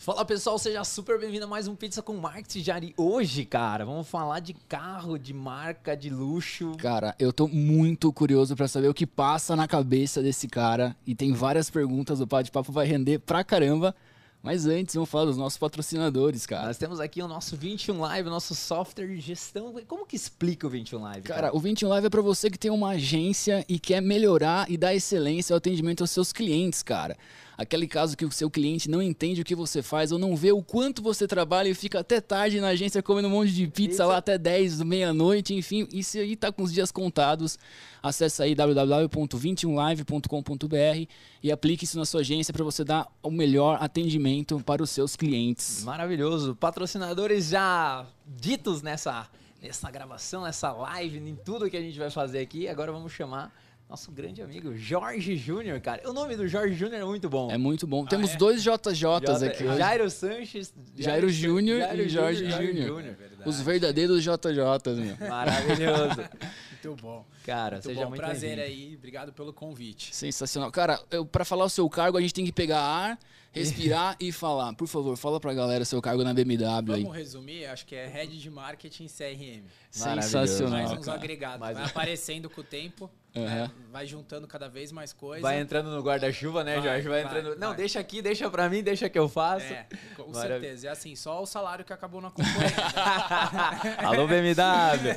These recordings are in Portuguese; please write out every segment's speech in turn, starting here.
Fala pessoal, seja super bem-vindo a mais um Pizza com Marketing Jari. Hoje, cara, vamos falar de carro, de marca, de luxo. Cara, eu tô muito curioso para saber o que passa na cabeça desse cara e tem várias perguntas, o bate-papo vai render pra caramba. Mas antes, vamos falar dos nossos patrocinadores, cara. Nós temos aqui o nosso 21 Live, o nosso software de gestão. Como que explica o 21 Live? Cara, cara o 21 Live é para você que tem uma agência e quer melhorar e dar excelência ao atendimento aos seus clientes, cara. Aquele caso que o seu cliente não entende o que você faz ou não vê o quanto você trabalha e fica até tarde na agência comendo um monte de pizza lá até 10, meia-noite, enfim. E se aí tá com os dias contados, acesse aí www.21live.com.br e aplique isso na sua agência para você dar o melhor atendimento para os seus clientes. Maravilhoso. Patrocinadores já ditos nessa, nessa gravação, nessa live, em tudo que a gente vai fazer aqui. Agora vamos chamar nosso grande amigo Jorge Júnior, cara. O nome do Jorge Júnior é muito bom. É muito bom. Ah, Temos é? dois JJs J, aqui hoje. Jairo Sanches, Jairo, Júnior e Jorge Júnior. Os verdadeiros JJs, meu. Maravilhoso. muito bom. Cara, muito seja bom. muito prazer aí. Obrigado pelo convite. Sensacional. Cara, eu, pra falar o seu cargo, a gente tem que pegar ar, respirar e falar. Por favor, fala pra galera seu cargo na BMW Vamos aí. Vamos resumir? Acho que é Head de Marketing CRM. Sensacional. Mais uns agregados. Vai aparecendo com o tempo. Uhum. Né? Vai juntando cada vez mais coisas. Vai entrando no guarda-chuva, né, vai, Jorge? Vai, vai entrando. Vai. Não, deixa aqui, deixa pra mim, deixa que eu faço. É, com Maravilha. certeza. E assim, só o salário que acabou na concorrência. Alô, BMW!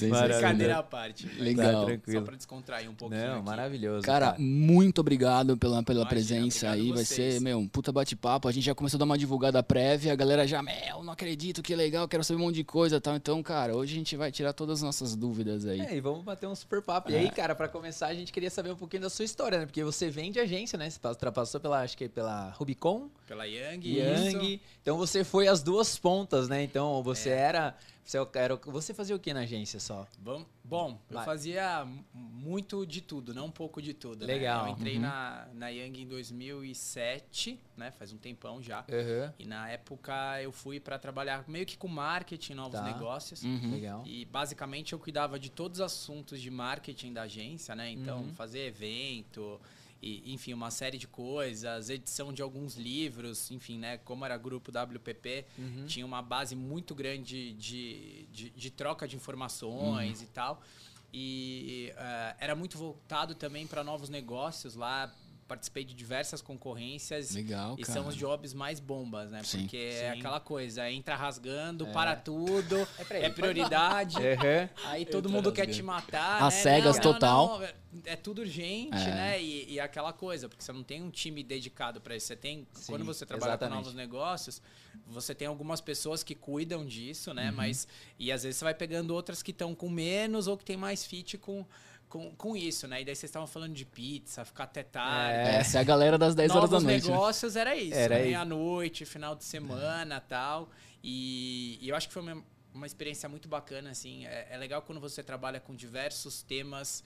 Brincadeira à parte. Legal. Tá, tranquilo. Só pra descontrair um pouquinho. Não, aqui. maravilhoso. Cara, cara, muito obrigado pela, pela Imagina, presença aí. Vai ser, meu, um puta bate-papo. A gente já começou a dar uma divulgada prévia. A galera já, meu, não acredito, que legal, quero saber um monte de coisa e tal. Então, cara, hoje a gente vai tirar todas as nossas dúvidas aí. É, e vamos bater um super papo. É. E aí, cara, pra começar, a gente queria saber um pouquinho da sua história, né? Porque você vem de agência, né? Você passou pela, acho que pela Rubicon. Pela Yang. Yang. Então você foi as duas pontas, né? Então você é. era você, era, você fazia o que na agência só? Bom, bom eu fazia muito de tudo, não um pouco de tudo. Né? Legal. Né? Eu entrei uhum. na, na Young em 2007, né? Faz um tempão já. Uhum. E na época eu fui para trabalhar meio que com marketing, novos tá. negócios. Uhum. Legal. E basicamente eu cuidava de todos os assuntos de marketing da agência, né? Então, uhum. fazer evento, e, enfim, uma série de coisas, edição de alguns livros, enfim, né? Como era grupo WPP, uhum. tinha uma base muito grande de, de, de troca de informações uhum. e tal. E uh, era muito voltado também para novos negócios lá, participei de diversas concorrências. Legal, e cara. são os jobs mais bombas, né? Sim. Porque Sim. é aquela coisa, entra rasgando, é. para tudo, é, é prioridade. uhum. Aí todo mundo quer te matar. As né? cegas não, total. Não, não, é tudo urgente, é. né? E, e, aquela coisa, porque você não tem um time dedicado para isso. Você tem. Sim, quando você trabalha exatamente. com novos negócios, você tem algumas pessoas que cuidam disso, né? Uhum. Mas. E às vezes você vai pegando outras que estão com menos ou que tem mais fit com com, com isso, né? E daí vocês estavam falando de pizza, ficar até tarde. É, essa é a galera das 10 horas da noite. Os né? negócios né? era isso. Era né? Meia-noite, final de semana é. tal. E, e, eu acho que foi uma, uma experiência muito bacana, assim. É, é legal quando você trabalha com diversos temas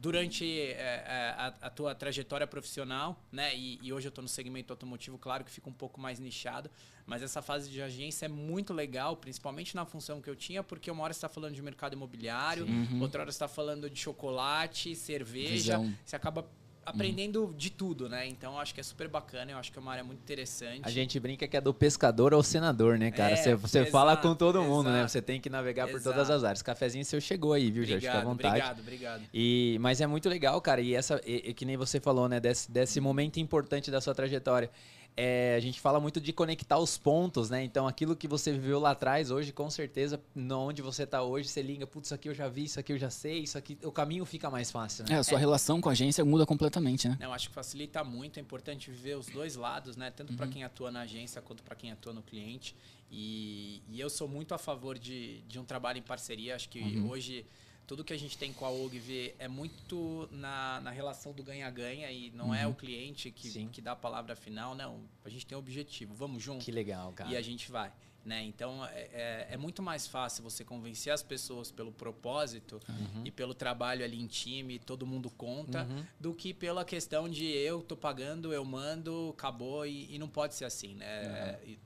durante é, é, a, a, tua trajetória profissional, né? E, e hoje eu estou no segmento automotivo, claro que fica um pouco mais nichado, mas essa fase de agência é muito legal, principalmente na função que eu tinha, porque uma hora você está falando de mercado imobiliário, uhum. outra hora você está falando de chocolate, cerveja, Visão. você acaba aprendendo uhum. de tudo, né? Então acho que é super bacana, eu acho que é uma área muito interessante. A gente brinca que é do pescador ao senador, né, cara? É, você, você exato, fala com todo mundo, né? exato. né? Você tem que navegar exato. por todas as áreas. Cafezinho seu chegou aí, viu, Jorge? Fica à vontade. Obrigado, obrigado. E, mas é muito legal, cara. E essa, e, e que nem você falou, né? Desse, desse momento importante da sua trajetória é, a gente fala muito de conectar os pontos, né? Então, aquilo que você viveu lá atrás, hoje, com certeza, onde você está hoje, você liga, putz, isso aqui eu já vi, isso aqui eu já sei, isso aqui, o caminho fica mais fácil, né? É, a sua é. relação com a agência muda completamente, né? Não, acho que facilita muito, é importante viver os dois lados, né? Tanto uhum. para quem atua na agência quanto para quem atua no cliente. E, e, eu sou muito a favor de, de um trabalho em parceria, acho que uhum. hoje tudo que a gente tem com a OGV é muito na, na relação do ganha-ganha e não uhum. é o cliente que, que dá a palavra final, não. A gente tem um objetivo, vamos junto. Que legal, cara. E a gente vai. Né? Então é, é, é muito mais fácil você convencer as pessoas pelo propósito uhum. e pelo trabalho ali em time, todo mundo conta, uhum. do que pela questão de eu tô pagando, eu mando, acabou e, e não pode ser assim. Né? Uhum.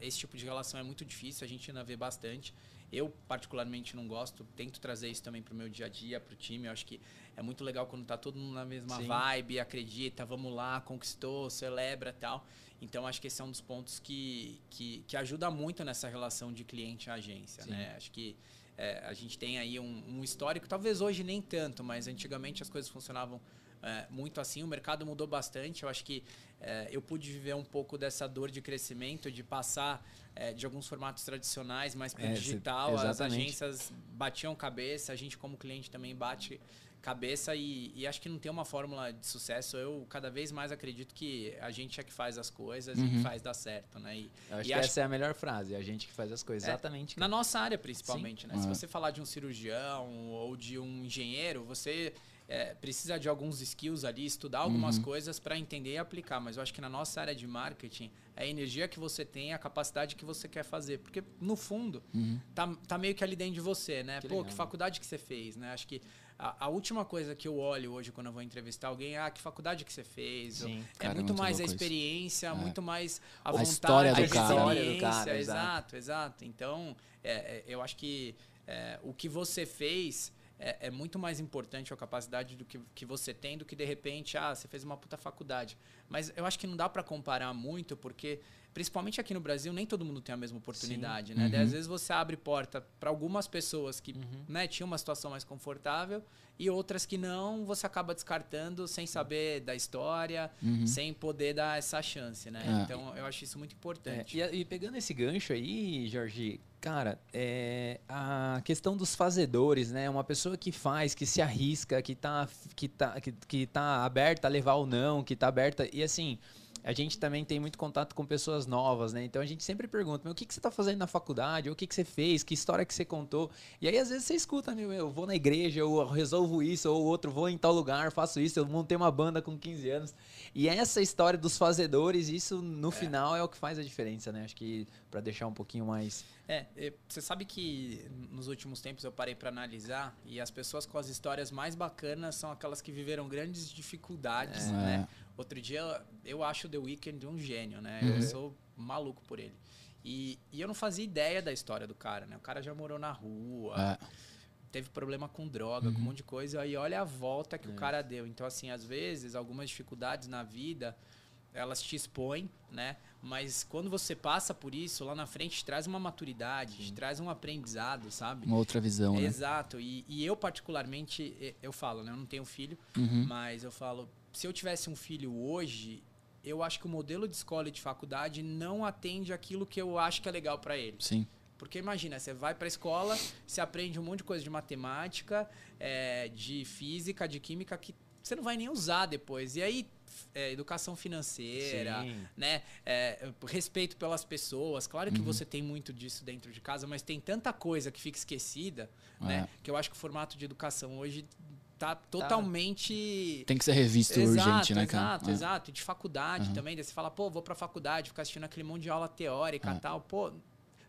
Esse tipo de relação é muito difícil, a gente ainda vê bastante. Eu, particularmente, não gosto. Tento trazer isso também para o meu dia a dia, para o time. Eu acho que é muito legal quando tá todo mundo na mesma Sim. vibe, acredita, vamos lá, conquistou, celebra tal. Então acho que esse é um dos pontos que, que, que ajuda muito nessa relação de cliente-agência, né? Acho que é, a gente tem aí um, um histórico, talvez hoje nem tanto, mas antigamente as coisas funcionavam é, muito assim. O mercado mudou bastante. Eu acho que é, eu pude viver um pouco dessa dor de crescimento, de passar é, de alguns formatos tradicionais mais para É, digital. cê- As agências batiam cabeça, a gente como cliente também bate cabeça e, e acho que não tem uma fórmula de sucesso. Eu cada vez mais acredito que a gente é que faz as coisas e Uhum. que faz dar certo, né? E, Eu acho e que essa é a melhor frase. A gente que faz as coisas. É. Exatamente. na cara. nossa área, principalmente, né? Se É. você falar de um cirurgião ou de um engenheiro, você é, precisa de alguns skills ali, estudar algumas Uhum. coisas para entender e aplicar. Mas eu acho que na nossa área de marketing, é a energia que você tem, a capacidade que você quer fazer. Porque, no fundo, Uhum. tá, tá meio que ali dentro de você, né? Que Pô, legal, que faculdade que você fez, né? Acho que a, a última coisa que eu olho hoje quando eu vou entrevistar alguém, ah, que faculdade que você fez? Sim. É Cara, é muito muito mais a experiência, É. muito mais a, A vontade, história do a cara. História do cara, exato. exato, exato. Então, é, é, eu acho que é, o que você fez é, é muito mais importante a capacidade do que, que você tem do que de repente, ah, você fez uma puta faculdade. Mas eu acho que não dá para comparar muito, porque principalmente aqui no Brasil nem todo mundo tem a mesma oportunidade, né? Uhum. Daí, às vezes você abre porta para algumas pessoas que Uhum. né, tinham uma situação mais confortável e outras que não, você acaba descartando sem saber da história, Uhum. sem poder dar essa chance, né? É. Então eu acho isso muito É, importante. e, a- e pegando esse gancho aí, Jorge, cara, é, a questão dos fazedores, né? Uma pessoa que faz, que se arrisca, que tá, que tá, que, que tá aberta a levar ou não, que tá aberta. E assim, a gente também tem muito contato com pessoas novas, né? Então a gente sempre pergunta, meu, o que, que você tá fazendo na faculdade? Ou o que, que você fez? Que história que você contou? E aí, às vezes, você escuta, meu, eu vou na igreja, eu resolvo isso, ou o outro, vou em tal lugar, faço isso, eu montei uma banda com 15 anos. E essa história dos fazedores, isso no final é o que faz a diferença, né? Acho que pra deixar um pouquinho mais. É, é, você sabe que nos últimos tempos eu parei para analisar e as pessoas com as histórias mais bacanas são aquelas que viveram grandes dificuldades, É. né? Outro dia eu acho o The Weeknd um gênio, né? Uhum. Eu sou maluco por ele. E, e eu não fazia ideia da história do cara, né? O cara já morou na rua, É. teve problema com droga, com um monte de coisa, e olha a volta que o É. cara deu. Então, assim, às vezes, algumas dificuldades na vida, elas te expõem, né? Mas quando você passa por isso, lá na frente te traz uma maturidade, traz um aprendizado, sabe? Uma outra visão, né? Exato. E, e eu, particularmente, eu falo, né? Eu não tenho filho, Uhum. mas eu falo, se eu tivesse um filho hoje, eu acho que o modelo de escola e de faculdade não atende aquilo que eu acho que é legal para ele. Sim. Porque imagina, você vai pra escola, você aprende um monte de coisa de matemática, é, de física, de química que você não vai nem usar depois. E aí, é, educação financeira, Sim. né? é, respeito pelas pessoas. Claro Uhum. que você tem muito disso dentro de casa, mas tem tanta coisa que fica esquecida, né? É. Que eu acho que o formato de educação hoje tá totalmente. Tem que ser revisto urgente, né, cara? Exato, É. exato. E de faculdade Aham. também. Daí você fala, pô, vou pra faculdade, ficar assistindo aquele monte de aula teórica É. e tal. Pô,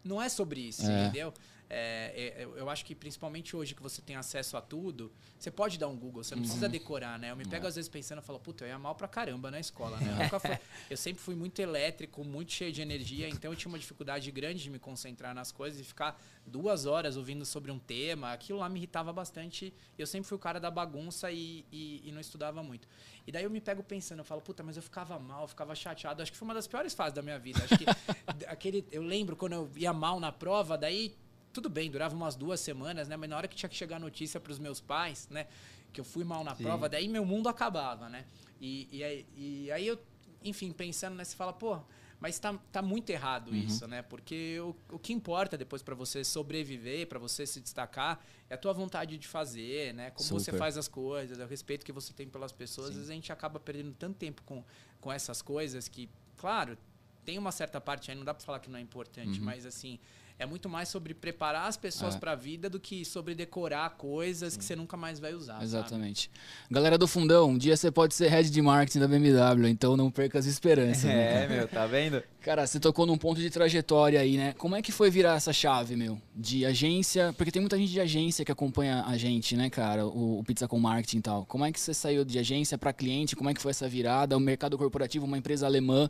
não é sobre isso, É. entendeu? É, é, eu- eu acho que principalmente hoje que você tem acesso a tudo, você pode dar um Google, você não precisa Uhum. decorar, né? Eu me É. pego às vezes pensando, eu falo, puta, eu ia mal pra caramba na escola, né? Eu, fui- eu sempre fui muito elétrico, muito cheio de energia, então eu tinha uma dificuldade grande de me concentrar nas coisas e ficar duas horas ouvindo sobre um tema. Aquilo lá me irritava bastante. Eu sempre fui o cara da bagunça e, e- e não estudava muito. E daí eu me pego pensando, eu falo, puta, mas eu ficava mal, eu ficava chateado. Acho que foi uma das piores fases da minha vida. Acho que aquele, eu lembro quando eu ia mal na prova, daí tudo bem, durava umas duas semanas, né? Mas na hora que tinha que chegar a notícia para os meus pais, né? Que eu fui mal na Sim. prova, daí meu mundo acabava, né? E, e, aí, e aí eu, enfim, pensando, né? Você fala, pô, mas tá, tá muito errado Uhum. isso, né? Porque o, o que importa depois para você sobreviver, para você se destacar, é a tua vontade de fazer, né? Como você Super. faz as coisas, é o respeito que você tem pelas pessoas. Às vezes a gente acaba perdendo tanto tempo com, com essas coisas que, claro, tem uma certa parte aí, não dá para falar que não é importante, Uhum. mas assim, é muito mais sobre preparar as pessoas É. para a vida do que sobre decorar coisas que você nunca mais vai usar. sabe? Exatamente. Galera do fundão, um dia você pode ser head de marketing da BMW, então não perca as esperanças. né? É, meu, tá vendo? Cara, você tocou num ponto de trajetória aí, né? Como é que foi virar essa chave, meu? De agência. Porque tem muita gente de agência que acompanha a gente, né, cara? O, o Pizza com Marketing e tal. Como é que você saiu de agência para cliente? Como é que foi essa virada? O mercado corporativo, uma empresa alemã.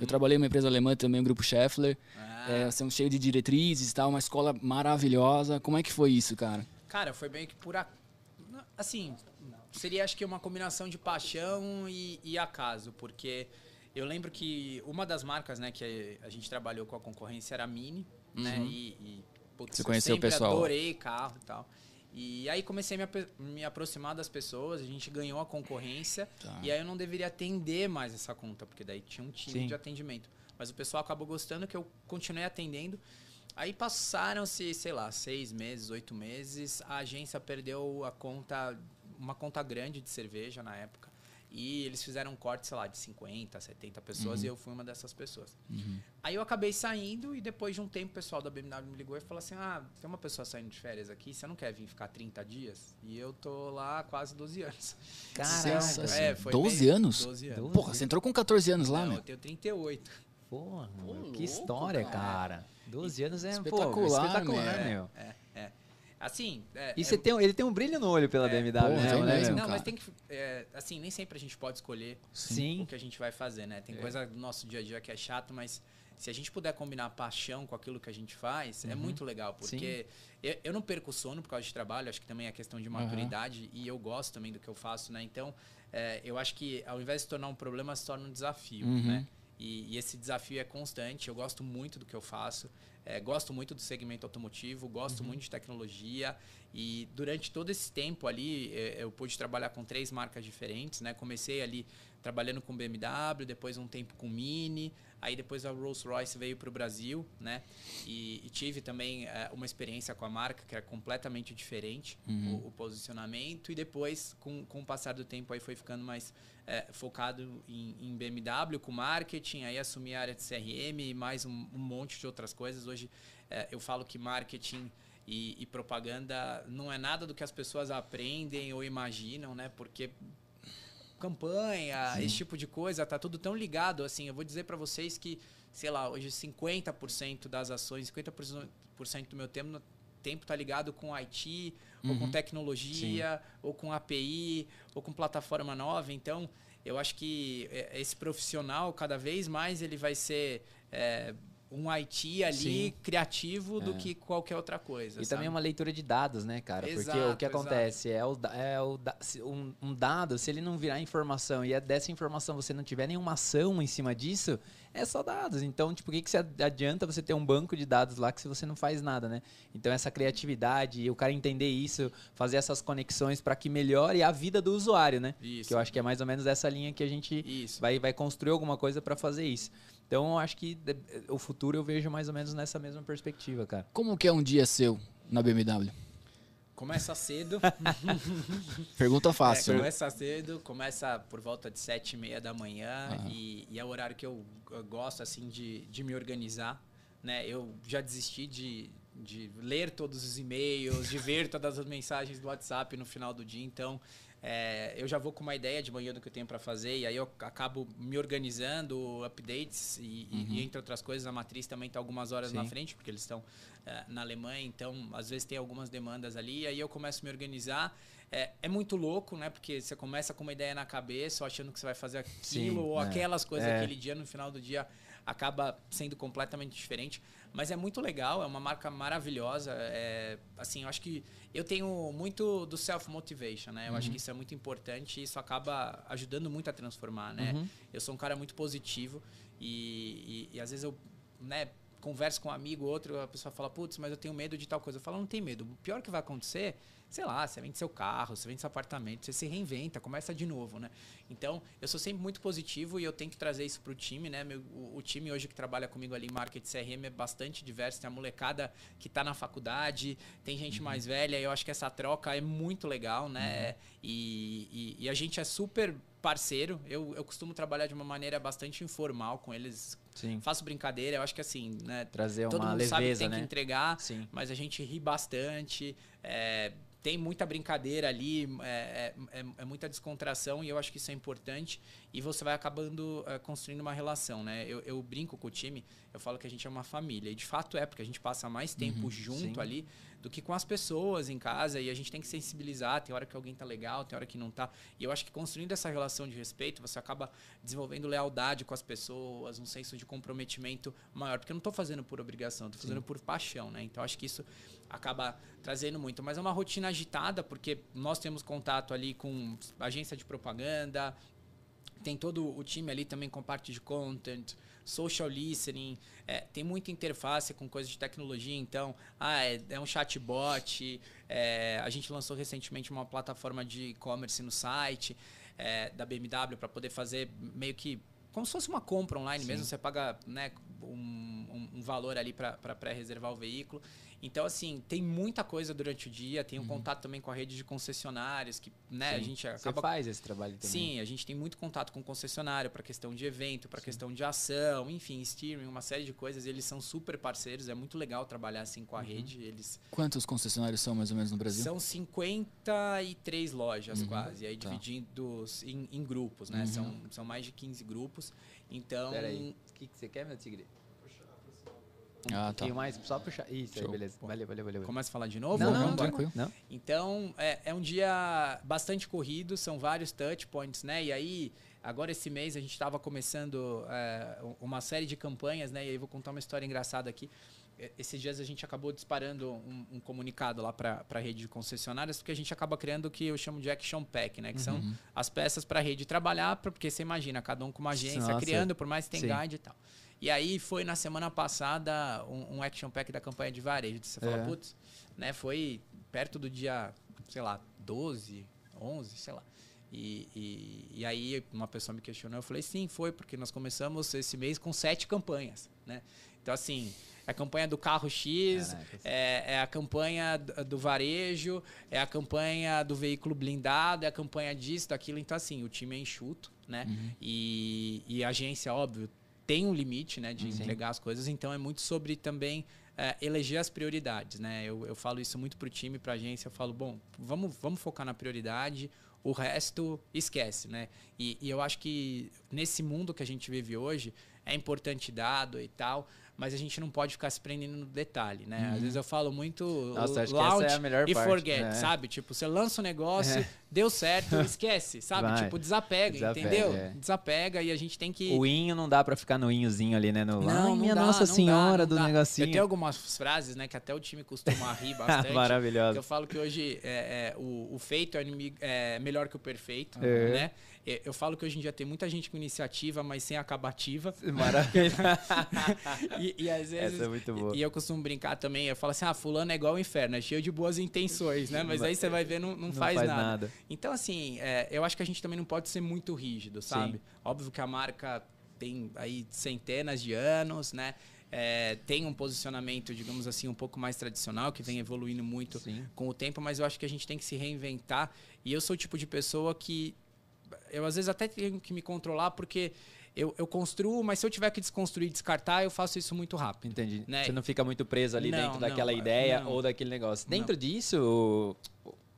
Eu trabalhei numa empresa alemã também, o Grupo Scheffler. Ah, É, são cheio de e tal, uma escola maravilhosa. Como é que foi isso, cara? Cara, foi meio que por. a- Assim, seria acho que uma combinação de paixão e, e acaso, porque eu lembro que uma das marcas, né, que a gente trabalhou com a concorrência era a Mini, né? Uhum. E, e putz, Você eu conheceu o sempre pessoal? adorei carro e tal. E aí comecei a me, me aproximar das pessoas, a gente ganhou a concorrência, Tá. e aí eu não deveria atender mais essa conta, porque daí tinha um time Sim. de atendimento. Mas o pessoal acabou gostando que eu continuei atendendo. Aí passaram-se, sei lá, seis meses, oito meses, a agência perdeu a conta, uma conta grande de cerveja na época. E eles fizeram um corte, sei lá, de 50, 70 pessoas e eu fui uma dessas pessoas. Aí eu acabei saindo e depois de um tempo o pessoal da BMW me ligou e falou assim: Ah, tem uma pessoa saindo de férias aqui, você não quer vir ficar 30 dias? E eu tô lá há quase 12 anos. Caraca, Sensacional. É, foi 12 bem- anos? 12 anos. Porra, você entrou com 14 anos lá, Não, meu. eu tenho 38. Porra, Pô, que louco, história, cara. cara. 12 anos é pô, Espetacular, espetacular, meu. meu. É, é. Assim. É, E é- você tem, ele tem um brilho no olho pela BMW, Porra, né? né, mesmo, meu? Não, mas cara. tem que. é, assim, nem sempre a gente pode escolher o Sim. que a gente vai fazer, né? Tem coisa do nosso dia a dia que é chato, mas se a gente puder combinar paixão com aquilo que a gente faz, é muito legal. Porque eu, eu não perco sono por causa de trabalho, acho que também é questão de maturidade e eu gosto também do que eu faço, né? Então, é, eu acho que ao invés de se tornar um problema, se torna um desafio, Uhum. né? E, e esse desafio é constante. Eu gosto muito do que eu faço. é, gosto muito do segmento automotivo. Gosto muito de tecnologia. E durante todo esse tempo ali, é, eu pude trabalhar com três marcas diferentes. Né? Comecei ali trabalhando com BMW, depois um tempo com Mini. Aí depois a Rolls-Royce veio para o Brasil, né? E, e tive também é, uma experiência com a marca que era completamente diferente, o, o posicionamento. E depois, com, com o passar do tempo, aí foi ficando mais é, focado em, em BMW, com marketing. Aí assumi a área de CRM e mais um, um monte de outras coisas. Hoje é, eu falo que marketing e, e propaganda não é nada do que as pessoas aprendem ou imaginam, né? Porque campanha, esse tipo de coisa, tá tudo tão ligado, assim, eu vou dizer para vocês que, sei lá, hoje 50% das ações, 50% do meu tempo, tempo tá ligado com IT, ou com tecnologia, ou com API, ou com plataforma nova, então eu acho que é, esse profissional, cada vez mais ele vai ser é, um IT ali Sim. criativo do que qualquer outra coisa. E sabe? também uma leitura de dados, né, cara? Porque o Exato, que exato. acontece é, o, é o se um, um dado, se ele não virar informação e é dessa informação você não tiver nenhuma ação em cima disso, é só dados. Então, tipo, o que, que você adianta você ter um banco de dados lá que se você não faz nada, né? Então, essa criatividade o cara entender isso, fazer essas conexões para que melhore a vida do usuário, né? Isso. Que eu acho que é mais ou menos essa linha que a gente Isso. vai, vai construir alguma coisa para fazer isso. Então, eu acho que de- o futuro eu vejo mais ou menos nessa mesma perspectiva, cara. Como que é um dia seu na BMW? Começa cedo. Pergunta É, fácil. começa cedo, começa por volta de sete e meia da manhã e, e é o horário que eu, eu gosto assim de, de me organizar. Né? Eu já desisti de, de ler todos os e-mails, de ver todas as mensagens do WhatsApp no final do dia, então é, eu já vou com uma ideia de manhã do que eu tenho para fazer e aí eu acabo me organizando, updates e, e- e entre outras coisas a matriz também está algumas horas na Sim. frente porque eles estão é, na Alemanha, então às vezes tem algumas demandas ali e aí eu começo a me organizar. É, é muito louco, né? Porque você começa com uma ideia na cabeça, achando que você vai fazer aquilo Sim, ou é. aquelas coisas É. aquele dia, no final do dia acaba sendo completamente diferente. Mas é muito legal, é uma marca maravilhosa. É, assim, eu acho que eu tenho muito do self-motivation, né? Eu acho que isso é muito importante e isso acaba ajudando muito a transformar, né? Uhum. Eu sou um cara muito positivo e, e, e às vezes eu, né, converso com um amigo, outro, a pessoa fala, putz, mas eu tenho medo de tal coisa. Eu falo, não tem medo. O pior que vai acontecer, sei lá, você vende seu carro, você vende seu apartamento, você se reinventa, começa de novo, né? Então, eu sou sempre muito positivo e eu tenho que trazer isso pro time, né? Meu, o, o time hoje que trabalha comigo ali em marketing CRM é bastante diverso. Tem a molecada que tá na faculdade, tem gente mais velha, e eu acho que essa troca é muito legal, né? E, e- e a gente é super parceiro. Eu, eu costumo trabalhar de uma maneira bastante informal com eles. Sim. Faço brincadeira, eu acho que assim, né? Trazer Todo uma mundo sabe que leveza, tem que né? entregar, Sim. mas a gente ri bastante. é, tem muita brincadeira ali, é, é- é- é muita descontração e eu acho que isso é importante. E você vai acabando é, construindo uma relação, né? Eu, eu brinco com o time, eu falo que a gente é uma família. E de fato é, porque a gente passa mais tempo junto sim. ali do que com as pessoas em casa. E a gente tem que sensibilizar. Tem hora que alguém tá legal, tem hora que não tá. E eu acho que construindo essa relação de respeito, você acaba desenvolvendo lealdade com as pessoas, um senso de comprometimento maior. Porque eu não tô fazendo por obrigação, tô fazendo por paixão, né? Então acho que isso acaba trazendo muito. Mas é uma rotina agitada, porque nós temos contato ali com agência de propaganda, tem todo o time ali também com parte de content, social listening, é, tem muita interface com coisas de tecnologia, então, ah, é, é um chatbot, é, a gente lançou recentemente uma plataforma de e-commerce no site é, da BMW para poder fazer meio que como se fosse uma compra online Sim. mesmo, você paga né, um, um, um valor ali para pré-reservar o veículo. Então, assim, tem muita coisa durante o dia, tem um uhum. contato também com a rede de concessionários, que né, a gente acaba... Você faz esse trabalho também. Sim, a gente tem muito contato com concessionário para questão de evento, para questão de ação, enfim, steering, uma série de coisas. Eles são super parceiros, é muito legal trabalhar assim com a uhum. rede. Eles... Quantos concessionários são mais ou menos no Brasil? São 53 lojas uhum. quase, e aí tá. divididos em, em, grupos, né? Uhum. São, são mais de 15 grupos. Então... Peraí, o que, que você quer, meu tigre? Um ah, pouquinho tá. mais, só puxar. Isso, aí, beleza. Valeu, valeu, valeu. Começa a falar de novo? Não, não, não tranquilo. Não. Então, é, é um dia bastante corrido, são vários touch points, né? E aí, agora esse mês a gente estava começando é, uma série de campanhas, né? E aí vou contar uma história engraçada aqui. Esses dias a gente acabou disparando um, um comunicado lá para a rede de concessionárias, porque a gente acaba criando o que eu chamo de action pack, né? Que uhum. são as peças para a rede trabalhar, porque você imagina, cada um com uma agência Nossa. criando, por mais que tenha guide e tal. E aí foi na semana passada um, um action pack da campanha de varejo. Você fala, é. putz, né? Foi perto do dia, sei lá, 12, 11, sei lá. E, e, e, aí uma pessoa me questionou, eu falei, sim, foi, porque nós começamos esse mês com sete campanhas, né? Então, assim, é a campanha do carro X, é, é, a campanha do varejo, é a campanha do veículo blindado, é a campanha disso, daquilo. Então, assim, o time é enxuto, né? Uhum. E, e a agência, óbvio, tem um limite né, de Sim. entregar as coisas, então é muito sobre também é, eleger as prioridades. Né? Eu, eu falo isso muito para o time, para a agência, eu falo, bom, vamos, vamos focar na prioridade, o resto esquece. Né? E, e eu acho que nesse mundo que a gente vive hoje, é importante dado e tal, mas a gente não pode ficar se prendendo no detalhe, né? Uhum. Às vezes eu falo muito Nossa, acho que essa é a melhor e parte, forget, né? sabe? Tipo, você lança um negócio, é. Deu certo, esquece, sabe? Vai. Tipo, desapega, desapega entendeu? É. Desapega e a gente tem que... O inho não dá para ficar no inhozinho ali, né? No... Não, Ai, minha dá, Nossa Senhora dá, do dá. negocinho. Eu tenho algumas frases, né, que até o time costuma rir bastante. Maravilhoso. Eu falo que hoje é, é o, o, feito é, inimigo, é melhor que o perfeito, é. né? Eu falo que hoje em dia tem muita gente com iniciativa, mas sem acabativa. Maravilha. e, e, às vezes. Essa é muito boa. E, eu costumo brincar também, eu falo assim: ah, fulano é igual ao inferno, é cheio de boas intenções, né? Mas aí você vai ver, não, não, não faz, faz nada. nada. Então, assim, é, eu acho que a gente também não pode ser muito rígido, sabe? Sim. Óbvio que a marca tem aí centenas de anos, né? É, tem um posicionamento, digamos assim, um pouco mais tradicional, que vem evoluindo muito Sim. com o tempo, mas eu acho que a gente tem que se reinventar. E eu sou o tipo de pessoa que eu às vezes até tenho que me controlar porque eu, eu construo, mas se eu tiver que desconstruir e descartar, eu faço isso muito rápido. Entendi. Né? Você não fica muito preso ali não, dentro não, daquela ideia não, ou daquele negócio. Dentro disso,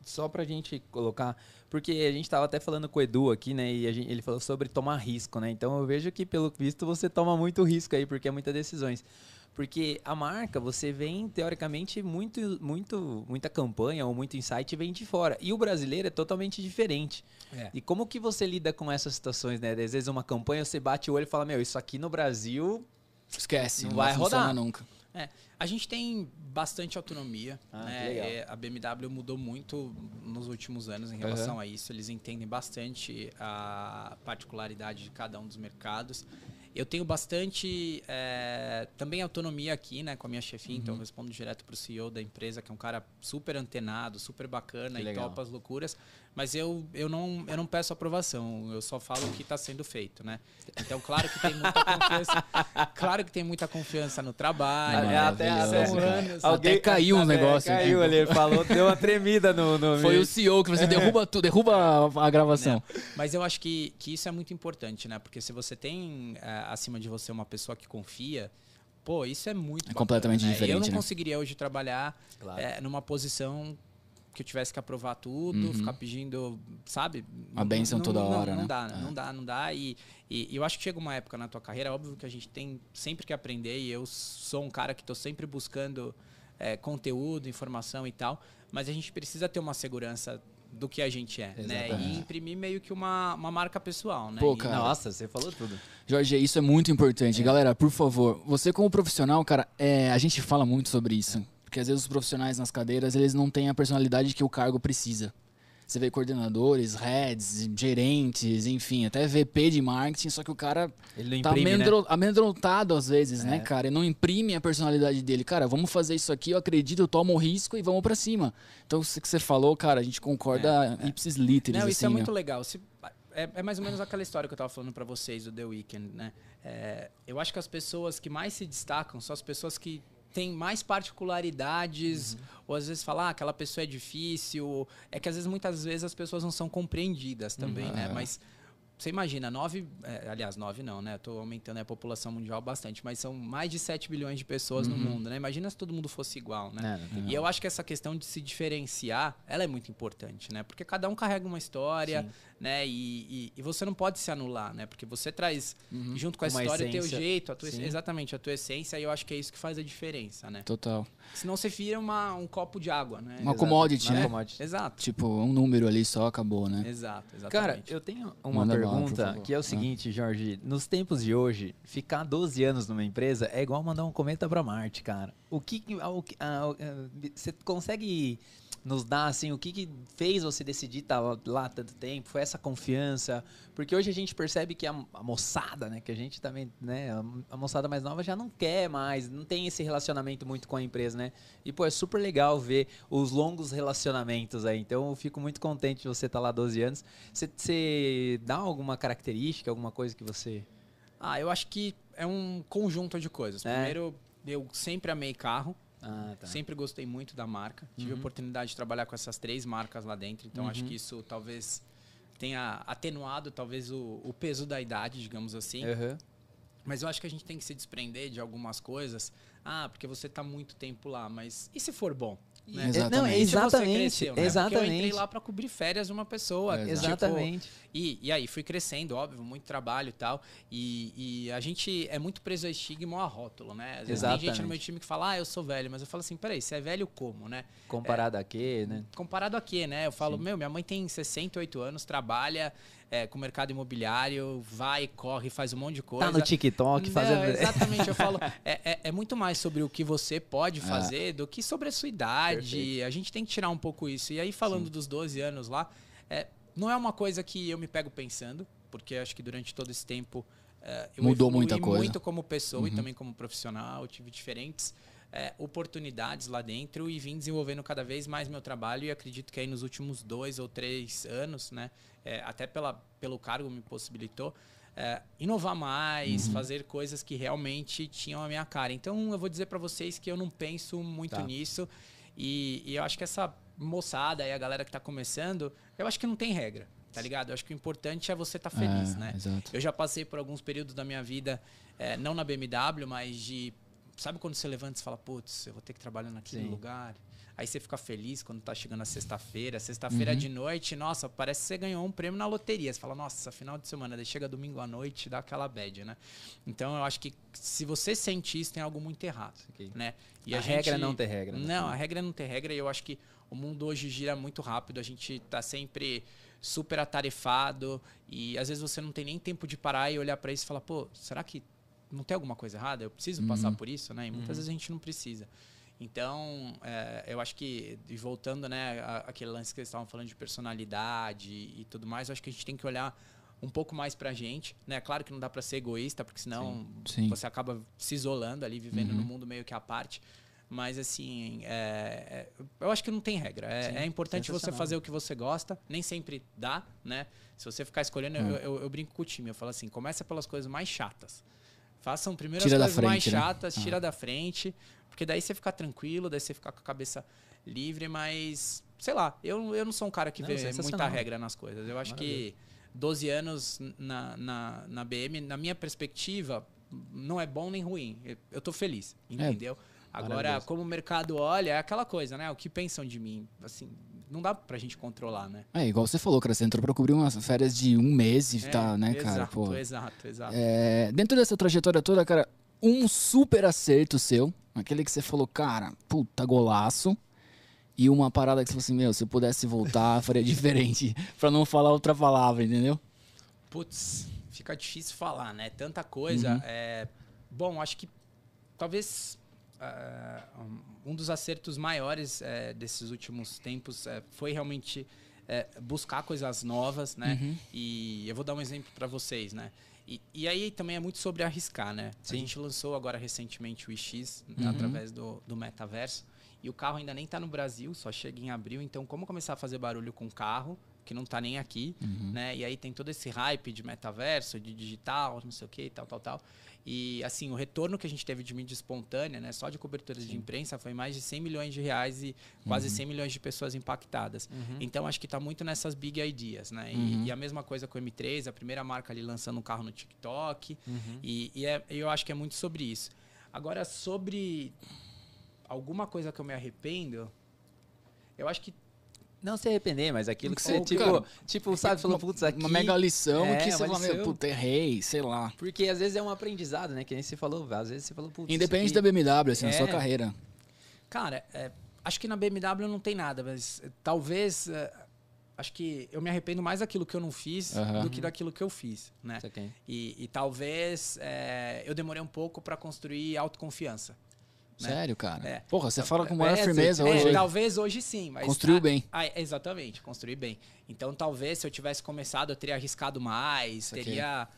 só pra gente colocar, porque a gente tava até falando com o Edu aqui, né? E gente, ele falou sobre tomar risco, né? Então eu vejo que, pelo visto, você toma muito risco aí, porque é muitas decisões. Porque a marca, você vem, teoricamente, muito, muito, muita campanha ou muito insight vem de fora. E o brasileiro é totalmente diferente. É. E como que você lida com essas situações, né? Às vezes uma campanha, você bate o olho e fala, meu, isso aqui no Brasil... Esquece, não, não vai rodar nunca. É, a gente tem bastante autonomia. Ah, né? É, a BMW mudou muito nos últimos anos em relação uhum. a isso. Eles entendem bastante a particularidade de cada um dos mercados. Eu tenho bastante é, também autonomia aqui, né, com a minha chefinha, uhum. então eu uhum. respondo direto para o CEO da empresa, que é um cara super antenado, super bacana que e legal. topa as loucuras. Mas eu, eu, não, eu não peço aprovação, eu só falo o que está sendo feito, né? Então, claro que tem muita confiança. claro que tem muita confiança no trabalho. É, até, até, anos, Alguém, até caiu um negócio. Caiu ali, ele falou, deu uma tremida no. no Foi o CEO que você derruba tudo, derruba a, a gravação. Não, mas eu acho que, que isso é muito importante, né? Porque se você tem é, acima de você uma pessoa que confia, pô, isso é muito. É bacana, completamente né? diferente. Eu não né? conseguiria hoje trabalhar claro. é, numa posição que eu tivesse que aprovar tudo, uhum. ficar pedindo, sabe? A benção toda hora, não, né? Dá, é. Não dá, não dá. E, e, eu acho que chega uma época na tua carreira, óbvio que a gente tem sempre que aprender, e eu sou um cara que estou sempre buscando é, conteúdo, informação e tal, mas a gente precisa ter uma segurança do que a gente é, Exatamente. né? E imprimir meio que uma, uma marca pessoal, né? Pô, cara. E... Nossa, você falou tudo. Jorge, isso é muito importante. É. Galera, por favor, você como profissional, cara, é, a gente fala muito sobre isso. Porque às vezes os profissionais nas cadeiras, eles não têm a personalidade que o cargo precisa. Você vê coordenadores, heads, gerentes, enfim, até VP de marketing, só que o cara Ele não tá imprime, né? amedro- amedrontado às vezes, né, É. cara? E não imprime a personalidade dele. Cara, vamos fazer isso aqui, eu acredito, eu tomo o risco e vamos pra cima. Então, isso que você falou, cara, a gente concorda ipsis literis, Não, assim, isso é né? muito legal. Se- é, é mais ou menos aquela história que eu tava falando pra vocês do The Weeknd, né? É, eu acho que as pessoas que mais se destacam são as pessoas que têm mais particularidades, Uhum. ou às vezes falar ah, aquela pessoa é difícil. É que às vezes, muitas vezes, as pessoas não são compreendidas também, Uhum. né? É. Mas você imagina, nove. é, aliás, nove não, né? Tô aumentando a população mundial bastante, mas são mais de 7 bilhões de pessoas Uhum. no mundo, né? Imagina se todo mundo fosse igual, né? É, tem E eu acho que essa questão de se diferenciar, ela é muito importante, né? Porque cada um carrega uma história, Sim. Né? E, e, e você não pode se anular, né? Porque você traz junto com a Uma história o teu essência. jeito, a tua, Sim. exatamente, a tua essência, e eu acho que é isso que faz a diferença, né? Total. Senão você vira uma, um copo de água, né? Uma Exato. commodity, Uma né? commodity. Exato. Tipo, um número ali só acabou, né? Exato, exatamente. Cara, eu tenho uma Manda pergunta que é o Ah. seguinte, Jorge. Nos tempos de hoje, ficar 12 anos numa empresa é igual mandar um cometa pra Marte, cara. O que. o que- Você consegue nos dar, assim, o que, que fez você decidir estar lá tanto tempo? Foi essa confiança? Porque hoje a gente percebe que a, a moçada, né? Que a gente também, né? A, a moçada mais nova já não quer mais, não tem esse relacionamento muito com a empresa, né? E, pô, é super legal ver os longos relacionamentos aí. Então, eu fico muito contente de você estar lá 12 anos. Você- Você dá alguma característica, alguma coisa que você. Ah, eu acho que é um conjunto de coisas. É. Primeiro, eu sempre amei carro. Ah, tá. Sempre gostei muito da marca. Tive a Uhum. oportunidade de trabalhar com essas três marcas lá dentro. Então, acho Uhum. que isso talvez tenha atenuado talvez o, o peso da idade, digamos assim. Aham. Mas eu acho que a gente tem que se desprender de algumas coisas. Ah, porque você tá muito tempo lá, mas e se for bom? Né? Exatamente. Não, é E exatamente. cresceu, né? Porque eu Exatamente. entrei lá para cobrir férias de uma pessoa. É, tipo, Exatamente. e, e aí fui crescendo, óbvio, muito trabalho e tal. E, e a gente é muito preso a estigma ou a rótulo, né? Às vezes tem gente Exatamente. no meu time que fala, ah, eu sou velho. Mas eu falo assim, peraí, você é velho como, né? Comparado a quê, né? Comparado a quê, né? Eu falo, Sim. meu, minha mãe tem 68 anos, trabalha é, com o mercado imobiliário, vai, corre, faz um monte de coisa. Tá no TikTok Não, fazendo. exatamente, eu falo. É, é, é muito mais sobre o que você pode É. fazer do que sobre a sua idade. Perfeito. A gente tem que tirar um pouco isso. E aí, falando dos 12 anos lá, é, não é uma coisa que eu me pego pensando, porque acho que durante todo esse tempo. é, eu Mudou muita coisa. muito como pessoa e Uhum. também como profissional. Tive diferentes é, oportunidades lá dentro e vim desenvolvendo cada vez mais meu trabalho. E acredito que aí nos últimos dois ou três anos, né, é, até pela, pelo cargo me possibilitou, é, inovar mais, Uhum. fazer coisas que realmente tinham a minha cara. Então eu vou dizer pra vocês que eu não penso muito Tá. nisso e, e eu acho que essa moçada e a galera que tá começando, eu acho que não tem regra, tá ligado? Eu acho que o importante é você estar feliz, É, né? Exato. Eu já passei por alguns períodos da minha vida, é, não na BMW, mas de. Sabe quando você levanta e fala, putz, eu vou ter que trabalhar naquele Sim. lugar? Aí você fica feliz quando tá chegando a sexta-feira. Sexta-feira Uhum. de noite, nossa, parece que você ganhou um prêmio na loteria. Você fala, nossa, final de semana, daí chega domingo à noite, dá aquela bad, né? Então eu acho que se você sente isso, tem algo muito errado, Ok. né? A regra é não ter regra, né? Não, a regra é não ter regra e eu acho que o mundo hoje gira muito rápido. A gente tá sempre super atarefado e às vezes você não tem nem tempo de parar e olhar para isso e falar, pô, será que não tem alguma coisa errada? Eu preciso passar por isso, né? E muitas vezes a gente não precisa. Então, é, eu acho que, e voltando, né, aquele lance que eles estavam falando de personalidade e, tudo mais, eu acho que a gente tem que olhar um pouco mais pra gente, né? Claro que não dá pra ser egoísta, porque senão Sim. você acaba se isolando ali, vivendo Uhum. no mundo meio que à parte. Mas, assim, é- é- eu acho que não tem regra. É, Sim, é importante você fazer o que você gosta. Nem sempre dá, né? Se você ficar escolhendo, eu, Hum. eu- eu brinco com o time. Eu falo assim, começa pelas coisas mais chatas. Façam primeiro Tira as coisas mais frente, né? chatas, Ah. tira da frente. Porque daí você fica tranquilo, daí você fica com a cabeça livre, mas... Sei lá, eu, eu não sou um cara que Não, vê muita regra nas coisas. Eu acho que 12 anos na, na, na BM, na minha perspectiva, não é bom nem ruim. Eu, tô feliz, entendeu? Agora, Maravilhoso. como o mercado olha, é aquela coisa, né? O que pensam de mim? Assim, não dá pra gente controlar, né? É, igual você falou, cara, você entrou pra cobrir umas férias de um mês e É, tá, né, exato, cara? Pô, Exato, exato. É, dentro dessa trajetória toda, cara, um super acerto seu, aquele que você falou, cara, puta golaço, e uma parada que você falou assim, meu, se eu pudesse voltar, faria diferente, pra não falar outra palavra, entendeu? Putz, fica difícil falar, né? Tanta coisa. Uhum. É, bom, acho que talvez uh, um dos acertos maiores uh, desses últimos tempos uh, foi realmente buscar coisas novas, né? Uhum. E eu vou dar um exemplo para vocês, né? E, e, aí também é muito sobre arriscar, né? Sim. A gente lançou agora recentemente o iX uhum. através do, do metaverso. E o carro ainda nem está no Brasil, só chega em abril. Então, como começar a fazer barulho com o carro, que não está nem aqui, uhum. né? E aí tem todo esse hype de metaverso, de digital, não sei o que, tal, tal, tal. E, assim, o retorno que a gente teve de mídia espontânea, né, só de coberturas Sim. de imprensa, foi mais de 100 milhões de reais e quase uhum. 100 milhões de pessoas impactadas. Uhum. Então, acho que está muito nessas big ideas, né? Uhum. E, e, a mesma coisa com o M3, a primeira marca ali lançando um carro no TikTok. Uhum. E, e é, eu acho que é muito sobre isso. Agora, sobre alguma coisa que eu me arrependo, eu acho que não se arrepender, mas aquilo que, você, tipo, cara, tipo, sabe, falou, putz, aqui... Uma mega lição é, que você fala, meu, puta, errei, sei lá. Porque às vezes é um aprendizado, né? Que nem você falou, às vezes você falou, putz... Independente da BMW, assim, é. na sua carreira. Cara, é, acho que na BMW não tem nada, mas é, talvez... É, acho que eu me arrependo mais daquilo que eu não fiz uhum. do que daquilo que eu fiz, né? E, e, talvez é, eu demorei um pouco para construir autoconfiança. Né? Sério, cara? É. Porra, você fala com maior é, firmeza é, hoje. talvez hoje sim, mas. Construiu a, bem. A, exatamente, construí bem. Então talvez se eu tivesse começado, eu teria arriscado mais, okay. teria,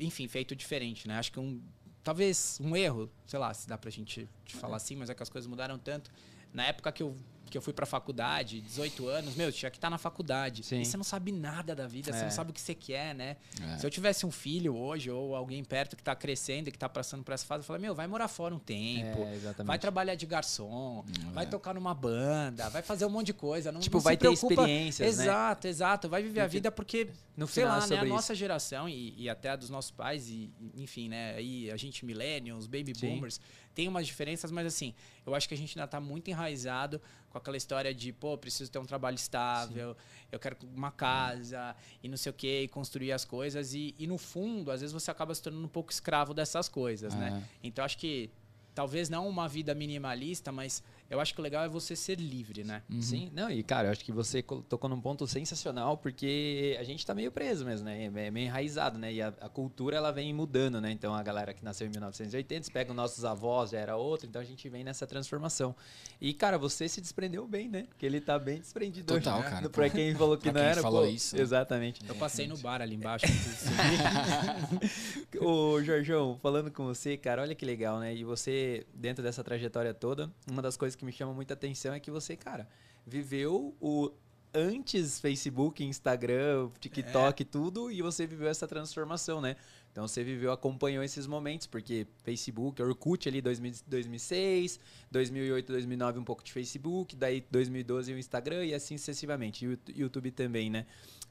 enfim, feito diferente, né? Acho que um. Talvez um erro, sei lá, se dá pra gente falar assim, mas é que as coisas mudaram tanto. Na época que eu que eu fui pra faculdade, 18 anos, meu, tinha que estar tá na faculdade. Sim. E você não sabe nada da vida, é. você não sabe o que você quer, né? É. Se eu tivesse um filho hoje, ou alguém perto que tá crescendo e que tá passando por essa fase, eu falo, meu, vai morar fora um tempo, é, vai trabalhar de garçom, vai é. tocar numa banda, vai fazer um monte de coisa. Não, tipo, não vai ter experiências, né? Exato, né? exato. Vai viver a vida porque, no sei lá, né? A isso. nossa geração e, e, até a dos nossos pais, e, enfim, né? Aí a gente millennials, baby Sim. boomers tem umas diferenças, mas assim, eu acho que a gente ainda está muito enraizado com aquela história de, pô, preciso ter um trabalho estável, Sim. eu quero uma casa e não sei o que, e construir as coisas. E, e, no fundo, às vezes você acaba se tornando um pouco escravo dessas coisas, né? é. né? Então acho que talvez não uma vida minimalista, mas eu acho que o legal é você ser livre, né? Uhum. Sim, não, e cara, eu acho que você tocou num ponto sensacional, porque a gente tá meio preso mesmo, né? É meio enraizado, né? E a, a cultura, ela vem mudando, né? Então, a galera que nasceu em 1980, pega os nossos avós, já era outro, então a gente vem nessa transformação. E, cara, você se desprendeu bem, né? Que ele tá bem desprendido. Total, hoje, cara. Pra quem falou que não era, falou pô, isso. Exatamente. Eu passei no bar ali embaixo. Ô, Jorjão, falando com você, cara, olha que legal, né? E você, dentro dessa trajetória toda, uma das coisas que me chama muita atenção é que você, cara, viveu o antes Facebook, Instagram, TikTok, é. tudo, e você viveu essa transformação, né? Então você viveu, acompanhou esses momentos, porque Facebook, Orkut ali 2000, 2006, 2008, 2009 um pouco de Facebook, daí 2012 o Instagram e assim sucessivamente, e o YouTube também, né?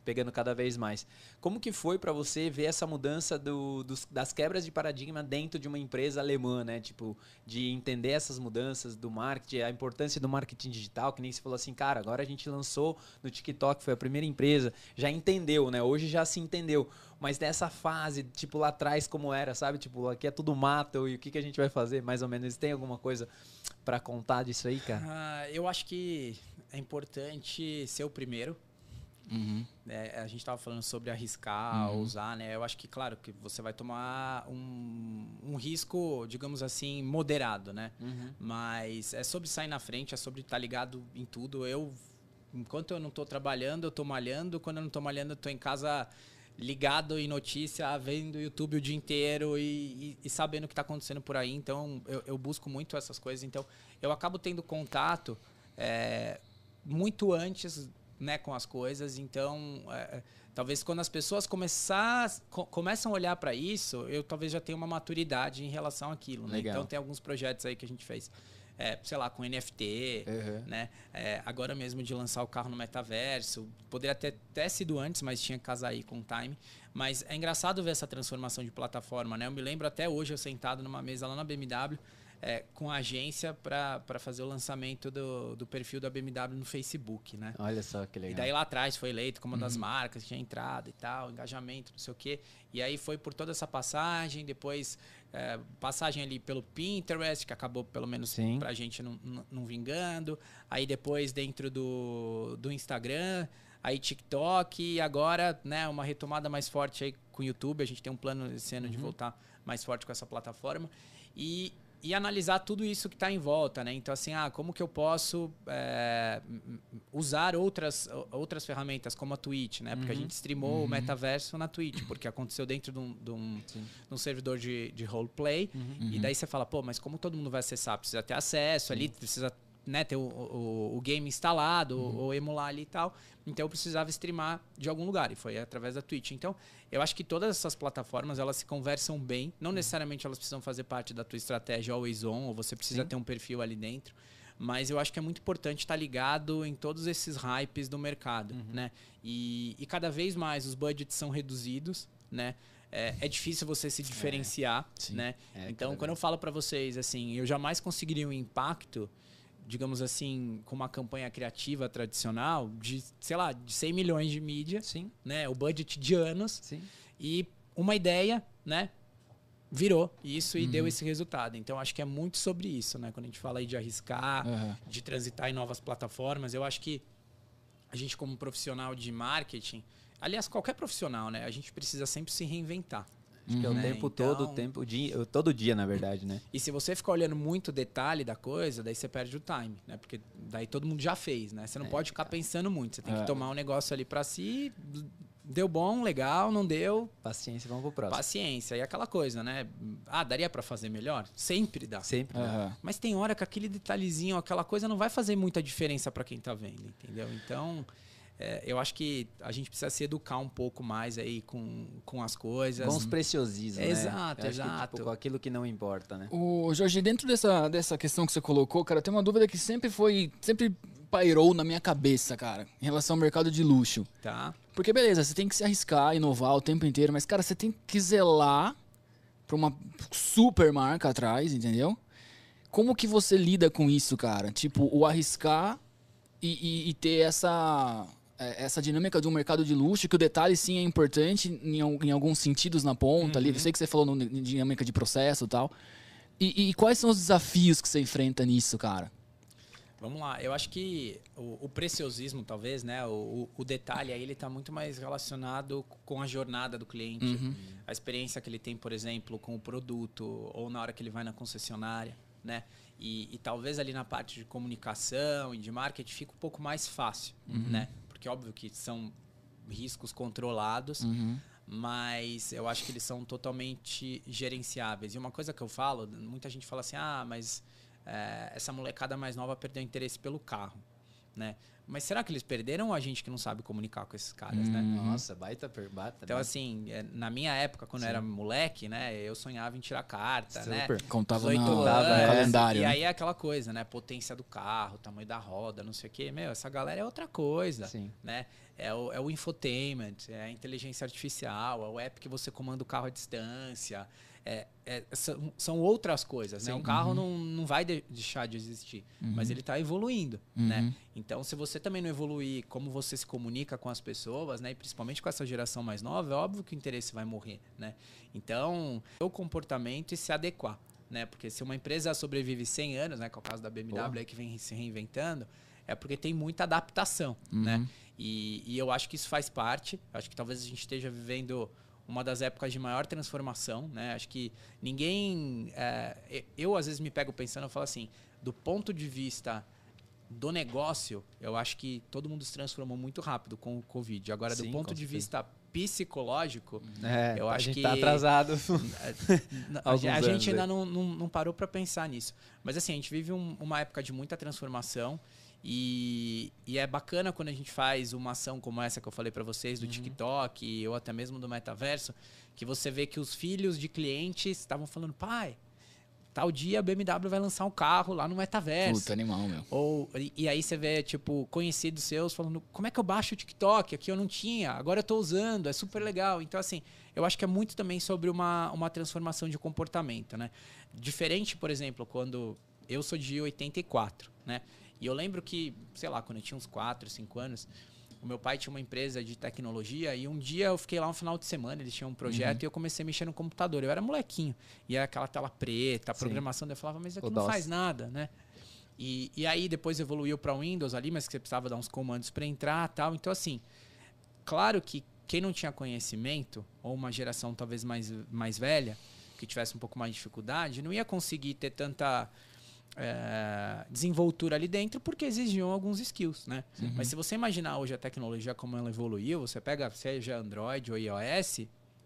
Pegando cada vez mais. Como que foi para você ver essa mudança do, dos, das quebras de paradigma dentro de uma empresa alemã, né? Tipo, de entender essas mudanças do marketing, a importância do marketing digital, que nem se falou assim, cara, agora a gente lançou no TikTok, foi a primeira empresa, já entendeu, né? Hoje já se entendeu. Mas dessa fase, tipo, lá atrás como era, sabe? Tipo, aqui é tudo mato e o que, que a gente vai fazer, mais ou menos? Tem alguma coisa para contar disso aí, cara? Uh, eu acho que é importante ser o primeiro, Uhum. É, a gente estava falando sobre arriscar, uhum. usar, né? Eu acho que, claro, que você vai tomar um, um risco, digamos assim, moderado, né? Uhum. Mas é sobre sair na frente, é sobre estar tá ligado em tudo. Eu, enquanto eu não estou trabalhando, eu estou malhando. Quando eu não estou malhando, eu estou em casa ligado em notícia, vendo YouTube o dia inteiro e, e, e sabendo o que está acontecendo por aí. Então, eu, eu, busco muito essas coisas. Então, eu acabo tendo contato é, muito antes né, com as coisas. Então, é, é, talvez quando as pessoas começar, co começam a olhar para isso, eu talvez já tenha uma maturidade em relação àquilo. Né? Então, tem alguns projetos aí que a gente fez. É, sei lá, com NFT, uhum. né? É, agora mesmo de lançar o carro no metaverso. Poderia ter até sido antes, mas tinha que casar aí com o time. Mas é engraçado ver essa transformação de plataforma, né? Eu me lembro até hoje eu sentado numa mesa lá na BMW, é, com a agência para fazer o lançamento do, do perfil da BMW no Facebook, né? Olha só que legal. E daí lá atrás foi eleito como uma das uhum. marcas tinha entrado e tal, engajamento, não sei o quê. E aí foi por toda essa passagem, depois é, passagem ali pelo Pinterest, que acabou pelo menos Sim. pra gente não, não, não vingando. Aí depois dentro do, do Instagram, aí TikTok e agora, né, uma retomada mais forte aí com o YouTube. A gente tem um plano esse ano uhum. de voltar mais forte com essa plataforma. E e analisar tudo isso que está em volta, né? Então, assim, ah, como que eu posso é, usar outras, outras ferramentas, como a Twitch, né? Porque uhum. a gente streamou uhum. o metaverso na Twitch, porque aconteceu dentro de um, de um, de um servidor de, de roleplay. Uhum. E daí você fala, pô, mas como todo mundo vai acessar? Precisa ter acesso ali, precisa né, ter o, o, o game instalado uhum. ou emular ali e tal. Então eu precisava streamar de algum lugar e foi através da Twitch. Então eu acho que todas essas plataformas elas se conversam bem. Não uhum. necessariamente elas precisam fazer parte da tua estratégia always on ou você precisa Sim. ter um perfil ali dentro. Mas eu acho que é muito importante estar ligado em todos esses hypes do mercado, uhum. né? E, e cada vez mais os budgets são reduzidos, né? É, é, difícil você se diferenciar, é, né? É, então, quando eu falo para vocês, assim, eu jamais conseguiria um impacto digamos assim, com uma campanha criativa tradicional de, sei lá, de 100 milhões de mídia, Sim. né? O budget de anos. Sim. E uma ideia, né? Virou isso e uhum. deu esse resultado. Então, acho que é muito sobre isso, né? Quando a gente fala aí de arriscar, uhum. de transitar em novas plataformas, eu acho que a gente, como profissional de marketing, aliás, qualquer profissional, né? A gente precisa sempre se reinventar. Acho que é o uhum. tempo então, todo, o tempo, dia, todo dia, na verdade, né? E se você ficar olhando muito detalhe da coisa, daí você perde o time, né? Porque daí todo mundo já fez, né? Você não é, pode ficar pensando muito. Você tem que é. tomar um negócio ali para si. Deu bom, legal, não deu. Paciência, vamos pro próximo. Paciência. E aquela coisa, né? Ah, daria para fazer melhor? Sempre dá. Sempre dá. Mas tem hora que aquele detalhezinho, aquela coisa não vai fazer muita diferença para quem tá vendo, entendeu? Então é, eu acho que a gente precisa se educar um pouco mais aí com, com as coisas. Com os preciosismos, né? Exato, exato. Que, tipo, com aquilo que não importa, né? O Jorge, dentro dessa, dessa questão que você colocou, cara, tem uma dúvida que sempre foi, sempre pairou na minha cabeça, cara, em relação ao mercado de luxo. Tá. Porque beleza, você tem que se arriscar, inovar o tempo inteiro, mas cara, você tem que zelar para uma super marca atrás, entendeu? Como que você lida com isso, cara? Tipo, o arriscar e, e, e ter essa essa dinâmica de um mercado de luxo, que o detalhe sim é importante em, em alguns sentidos na ponta uhum. ali. Eu sei que você falou no, em dinâmica de processo e tal. E, e, quais são os desafios que você enfrenta nisso, cara? Vamos lá, eu acho que o, o preciosismo, talvez, né? O, o, detalhe aí ele está muito mais relacionado com a jornada do cliente, uhum. a experiência que ele tem, por exemplo, com o produto ou na hora que ele vai na concessionária, né? E, e talvez ali na parte de comunicação e de marketing fique um pouco mais fácil, uhum. né? Porque óbvio que são riscos controlados, uhum. mas eu acho que eles são totalmente gerenciáveis. E uma coisa que eu falo, muita gente fala assim, ah, mas é, essa molecada mais nova perdeu interesse pelo carro, né? Mas será que eles perderam ou a gente que não sabe comunicar com esses caras, né? hum, né? Nossa, baita pergunta. Então, assim, é, na minha época, quando Sim. eu era moleque, né? Eu sonhava em tirar carta, né? Super. né? Contava no calendário. E aí é aquela coisa, né? Potência do carro, tamanho da roda, não sei o quê. Meu, essa galera é outra coisa, Sim. né? É o, é o infotainment, é a inteligência artificial, é o app que você comanda o carro à distância, é, é, são, são, outras coisas, né? Sim, né? Um carro uhum. não, não vai de, deixar de existir, uhum. mas ele está evoluindo, uhum. né? Então, se você também não evoluir como você se comunica com as pessoas, né? E principalmente com essa geração mais nova, é óbvio que o interesse vai morrer, né? Então, o comportamento e se adequar, né? Porque se uma empresa sobrevive 100 anos, né? Que é o caso da BMW aí que vem se reinventando, é porque tem muita adaptação, né? Uhum. E, e eu acho que isso faz parte. Acho que talvez a gente esteja vivendo uma das épocas de maior transformação, né? Acho que ninguém, é, eu às vezes me pego pensando, eu falo assim, do ponto de vista do negócio, eu acho que todo mundo se transformou muito rápido com o Covid. Agora, Sim, do ponto de vista psicológico, é, eu acho que a gente está atrasado. a, a gente ainda não, não, não, parou para pensar nisso. Mas assim, a gente vive um, uma época de muita transformação. E, e, é bacana quando a gente faz uma ação como essa que eu falei para vocês, do uhum. TikTok ou até mesmo do metaverso, que você vê que os filhos de clientes estavam falando, pai, tal dia a BMW vai lançar um carro lá no metaverso. Puta animal, meu. Ou, e, e, aí você vê, tipo, conhecidos seus falando, como é que eu baixo o TikTok? Aqui eu não tinha, agora eu tô usando, é super legal. Então, assim, eu acho que é muito também sobre uma, uma transformação de comportamento, né? Diferente, por exemplo, quando eu sou de 84, né? E eu lembro que, sei lá, quando eu tinha uns 4, 5 anos, o meu pai tinha uma empresa de tecnologia e um dia eu fiquei lá um final de semana, eles tinham um projeto uhum. e eu comecei a mexer no computador. Eu era molequinho. E era aquela tela preta, a programação, eu falava, mas isso aqui o não DOS. faz nada, né? E, e aí depois evoluiu para Windows ali, mas que você precisava dar uns comandos para entrar tal. Então, assim, claro que quem não tinha conhecimento, ou uma geração talvez mais, mais velha, que tivesse um pouco mais de dificuldade, não ia conseguir ter tanta é, desenvoltura ali dentro porque exigiam alguns skills, né? Uhum. Mas se você imaginar hoje a tecnologia como ela evoluiu, você pega seja Android ou iOS,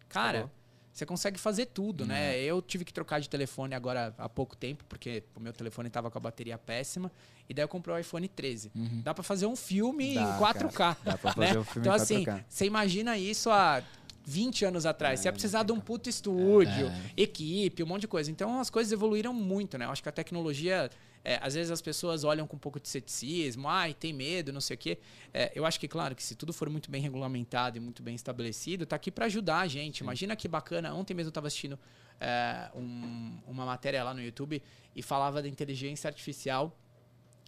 cara, você consegue fazer tudo, né? uhum. né? Eu tive que trocar de telefone agora há pouco tempo porque o meu telefone estava com a bateria péssima e daí eu comprei o iPhone 13. Uhum. Dá para fazer um filme Dá, em 4K. Cara. Dá pra fazer né? um filme então, em 4K. Então assim, você imagina isso há 20 anos atrás. É, você ia precisar de um puto estúdio, é. equipe, um monte de coisa. Então as coisas evoluíram muito, né? Eu acho que a tecnologia. É, às vezes as pessoas olham com um pouco de ceticismo, ai, tem medo, não sei o quê. É, eu acho que, claro, que se tudo for muito bem regulamentado e muito bem estabelecido, tá aqui para ajudar a gente. Sim. Imagina que bacana. Ontem mesmo eu estava assistindo é, um, uma matéria lá no YouTube e falava da inteligência artificial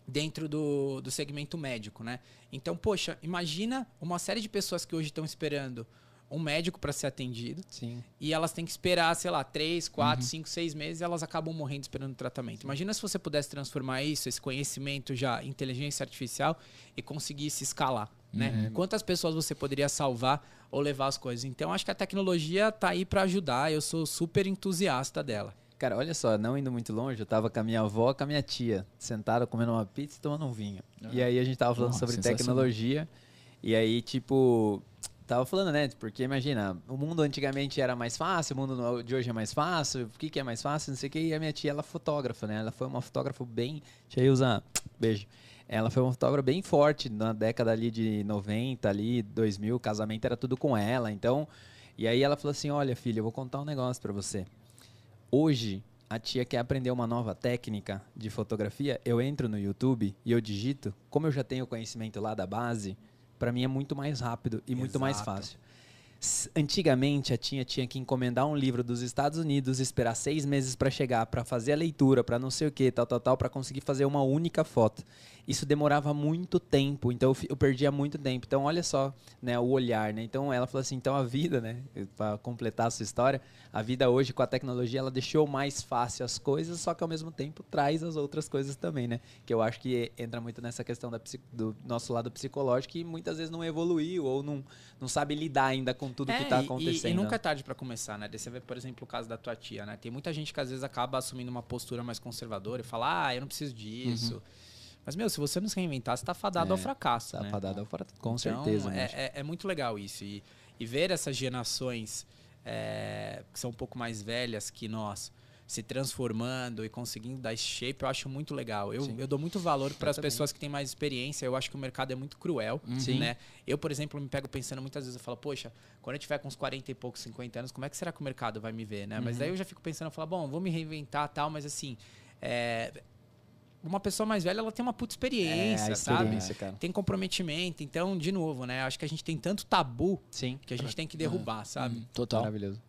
dentro do, do segmento médico, né? Então, poxa, imagina uma série de pessoas que hoje estão esperando um médico para ser atendido. Sim. E elas têm que esperar, sei lá, três, quatro, uhum. cinco, seis meses e elas acabam morrendo esperando o tratamento. Imagina se você pudesse transformar isso, esse conhecimento já inteligência artificial e conseguisse escalar. Né? Uhum. Quantas pessoas você poderia salvar ou levar as coisas? Então, acho que a tecnologia está aí para ajudar. Eu sou super entusiasta dela. Cara, olha só, não indo muito longe, eu tava com a minha avó, com a minha tia, sentada comendo uma pizza e tomando um vinho. Uhum. E aí a gente tava falando Nossa, sobre tecnologia. E aí, tipo, tava falando, né? Porque imagina, o mundo antigamente era mais fácil, o mundo de hoje é mais fácil, o que, que é mais fácil, não sei o que. E a minha tia, ela é fotógrafa, né? Ela foi uma fotógrafa bem. Deixa eu usar. Beijo. Ela foi uma fotógrafa bem forte na década ali de 90, ali, 2000, o casamento era tudo com ela. Então, e aí ela falou assim: Olha, filha, eu vou contar um negócio para você. Hoje, a tia quer aprender uma nova técnica de fotografia. Eu entro no YouTube e eu digito, como eu já tenho conhecimento lá da base para mim é muito mais rápido e Exato. muito mais fácil. Antigamente a Tinha tinha que encomendar um livro dos Estados Unidos, esperar seis meses para chegar, para fazer a leitura, para não sei o que, tal, tal, tal, para conseguir fazer uma única foto isso demorava muito tempo, então eu, perdia muito tempo. Então, olha só, né, o olhar, né? Então, ela falou assim, então a vida, né, para completar a sua história, a vida hoje com a tecnologia, ela deixou mais fácil as coisas, só que ao mesmo tempo traz as outras coisas também, né? Que eu acho que entra muito nessa questão da, do nosso lado psicológico que muitas vezes não evoluiu ou não, não sabe lidar ainda com tudo é, que está acontecendo. E, e nunca é tarde para começar, né? Você vê, por exemplo, o caso da tua tia, né? Tem muita gente que às vezes acaba assumindo uma postura mais conservadora e fala, ah, eu não preciso disso. Uhum. Mas, meu, se você não se reinventar, você tá fadado é, ao fracasso. Tá né? fadado ao fracasso, com então, certeza. É, é, é, muito legal isso. E, e ver essas gerações é, que são um pouco mais velhas que nós se transformando e conseguindo dar esse shape, eu acho muito legal. Eu, eu dou muito valor para as pessoas que têm mais experiência. Eu acho que o mercado é muito cruel, uhum. né? Eu, por exemplo, me pego pensando muitas vezes, eu falo, poxa, quando eu tiver com uns 40 e poucos, 50 anos, como é que será que o mercado vai me ver, né? Uhum. Mas daí eu já fico pensando, eu falo, bom, vou me reinventar tal, mas assim, é, uma pessoa mais velha, ela tem uma puta experiência, é, experiência sabe? Tem comprometimento. Então, de novo, né? Acho que a gente tem tanto tabu Sim. que a gente tem que derrubar, é. sabe? Total. Maravilhoso.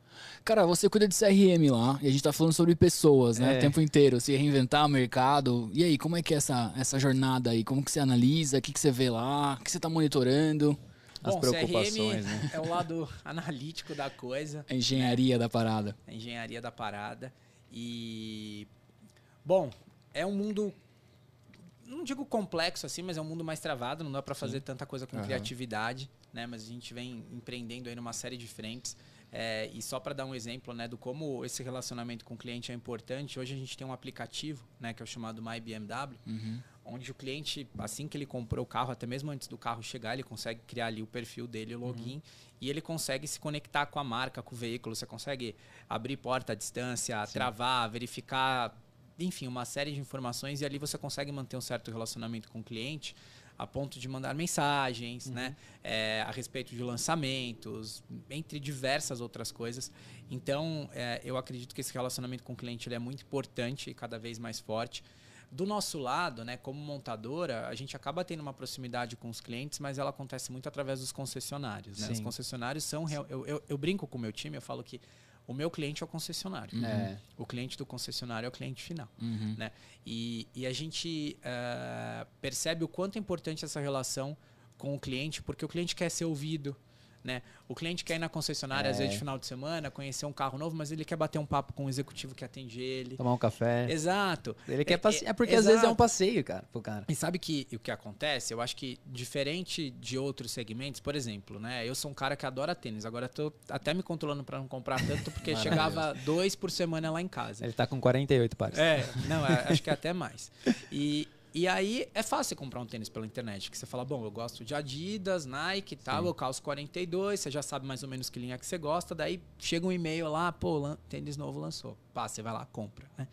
Cara, você cuida de CRM lá e a gente tá falando sobre pessoas, né? É. O tempo inteiro, se reinventar o mercado. E aí, como é que é essa, essa jornada aí? Como que você analisa? O que, que você vê lá? O que você tá monitorando? As Bom, preocupações, CRM né? é o lado analítico da coisa. A engenharia da parada. A engenharia da parada. E. Bom, é um mundo não digo complexo assim, mas é um mundo mais travado, não dá para fazer Sim. tanta coisa com uhum. criatividade, né? Mas a gente vem empreendendo aí numa série de frentes. É, e só para dar um exemplo né, do como esse relacionamento com o cliente é importante, hoje a gente tem um aplicativo né, que é o chamado My BMW, uhum. onde o cliente, assim que ele comprou o carro, até mesmo antes do carro chegar, ele consegue criar ali o perfil dele, o login, uhum. e ele consegue se conectar com a marca, com o veículo. Você consegue abrir porta à distância, Sim. travar, verificar enfim, uma série de informações e ali você consegue manter um certo relacionamento com o cliente a ponto de mandar mensagens, uhum. né, é, a respeito de lançamentos, entre diversas outras coisas. Então, é, eu acredito que esse relacionamento com o cliente ele é muito importante e cada vez mais forte. Do nosso lado, né, como montadora, a gente acaba tendo uma proximidade com os clientes, mas ela acontece muito através dos concessionários. Né? Os concessionários são. Eu, eu, eu brinco com o meu time, eu falo que o meu cliente é o concessionário. Uhum. É. O cliente do concessionário é o cliente final. Uhum. Né? E, e, a gente uh, percebe o quanto é importante essa relação com o cliente, porque o cliente quer ser ouvido. Né? O cliente quer ir na concessionária, É. às vezes, de final de semana, conhecer um carro novo, mas ele quer bater um papo com o executivo que atende ele. Tomar um café. Exato. Ele quer É- passe... é- É porque às vezes é um exato. passeio, cara, pro cara. E sabe que o que acontece? Eu acho que diferente de outros segmentos, por exemplo, né? Eu sou um cara que adora tênis. Agora tô até me controlando para não comprar tanto, porque chegava dois por semana lá em casa. Ele tá com 48 pares. É, não, é, acho que é até mais. E, e aí é fácil comprar um tênis pela internet, que você fala, bom, eu gosto de Adidas, Nike e tal, Sim. eu calço 42, você já sabe mais ou menos que linha que você gosta, daí chega um e-mail lá, pô, tênis novo lançou. Pá, você vai lá, compra, né?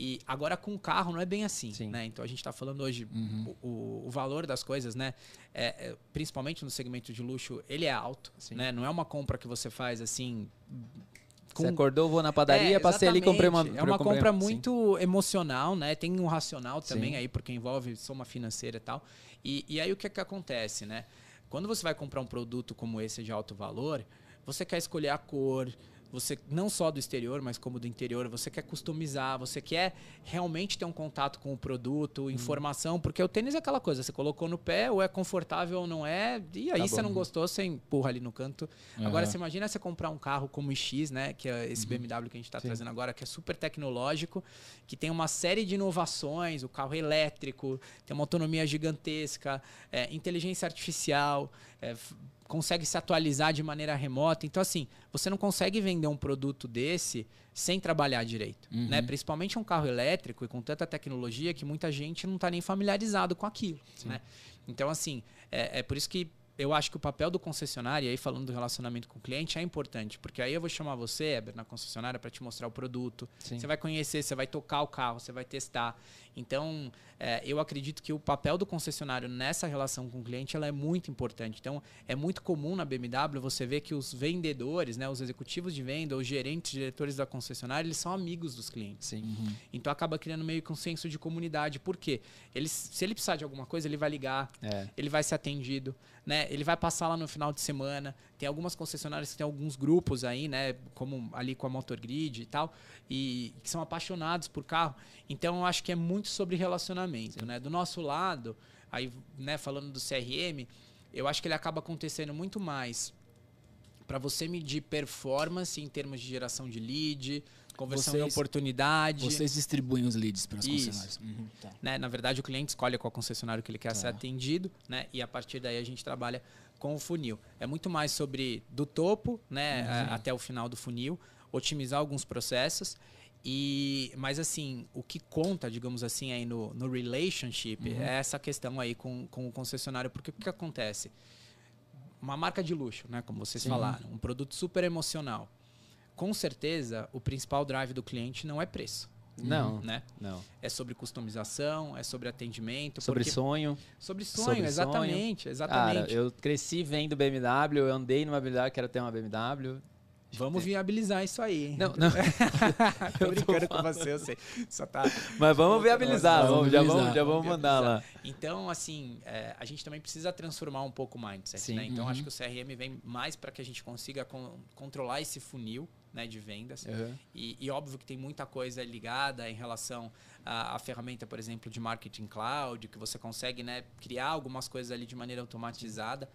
E agora com o carro não é bem assim, Sim. né? Então a gente está falando hoje o, o- o valor das coisas, né? É, é, principalmente no segmento de luxo, ele é alto, Sim. né? Não é uma compra que você faz assim Você acordou, vou na padaria, é, passei ali e comprei uma. É uma compra sim. muito emocional, né? Tem um racional também Sim. aí, porque envolve soma financeira e tal. E, e aí o que, é que acontece, né? Quando você vai comprar um produto como esse de alto valor, você quer escolher a cor, você não só do exterior, mas como do interior, você quer customizar, você quer realmente ter um contato com o Uhum. produto, informação, porque o tênis é aquela coisa, você colocou no pé, ou é confortável ou não é, e aí Tá você não gostou, você empurra ali no canto. Agora, Aham. você imagina você comprar um carro como o X, né? Que é esse BMW que a gente está trazendo agora, que é super tecnológico, que tem uma série de inovações, o carro elétrico, tem uma autonomia gigantesca, é, inteligência artificial, é, consegue se atualizar de maneira remota. Então, assim, você não consegue vender um produto desse sem trabalhar direito, Uhum. né? Principalmente um carro elétrico e com tanta tecnologia que muita gente não está nem familiarizado com aquilo, né? Então, assim, é, é por isso que eu acho que o papel do concessionário, e aí falando do relacionamento com o cliente, é importante. Porque aí eu vou chamar você, Eber, na concessionária, para te mostrar o produto. Sim. Você vai conhecer, você vai tocar o carro, você vai testar. Então, é, eu acredito que o papel do concessionário nessa relação com o cliente ela é muito importante. Então, é muito comum na BMW você ver que os vendedores, né, os executivos de venda, os gerentes, diretores da concessionária, eles são amigos dos clientes. Sim. Então acaba criando meio que um senso de comunidade. Por quê? Ele, se ele precisar de alguma coisa, ele vai ligar, É. ele vai ser atendido, né? Ele vai passar lá no final de semana. Tem algumas concessionárias que tem alguns grupos aí, né? Como ali com a Motor Grid e tal, e que são apaixonados por carro. Então eu acho que é muito sobre relacionamento, né? Do nosso lado, aí, né? Falando do CRM, eu acho que ele acaba acontecendo muito mais para você medir performance em termos de geração de lead, conversão Vocês- oportunidade Vocês distribuem os leads para as Isso. concessionárias. Uhum, tá. né? Na verdade, o cliente escolhe qual concessionário que ele quer ser Tá. atendido, né? E a partir daí a gente trabalha com o funil. É muito mais sobre do topo, né, a- até o final do funil, otimizar alguns processos. E, mas assim, o que conta, digamos assim, aí no, no relationship é essa questão aí com, com o concessionário, porque o que acontece? Uma marca de luxo, né, como vocês Sim. falaram, um produto super emocional. Com certeza, o principal drive do cliente não é preço, Não, né? não. É sobre customização, é sobre atendimento. Sobre porque- sonho. Sobre sonho, sobre exatamente, exatamente. Cara, eu cresci vendo BMW, eu andei numa BMW, quero ter uma BMW. Vamos viabilizar isso aí. Não, não. Tô brincando com você, eu sei. Só tá. Mas vamos viabilizar, Vamos já vamos, já vamos Vamos mandar lá. Então, assim, é, a gente também precisa transformar um pouco o mindset, Sim. né? Então, Uhum. acho que o CRM vem mais para que a gente consiga con- controlar esse funil né, de vendas. Uhum. E, e óbvio que tem muita coisa ligada em relação à, à ferramenta, por exemplo, de marketing cloud, que você consegue né, criar algumas coisas ali de maneira automatizada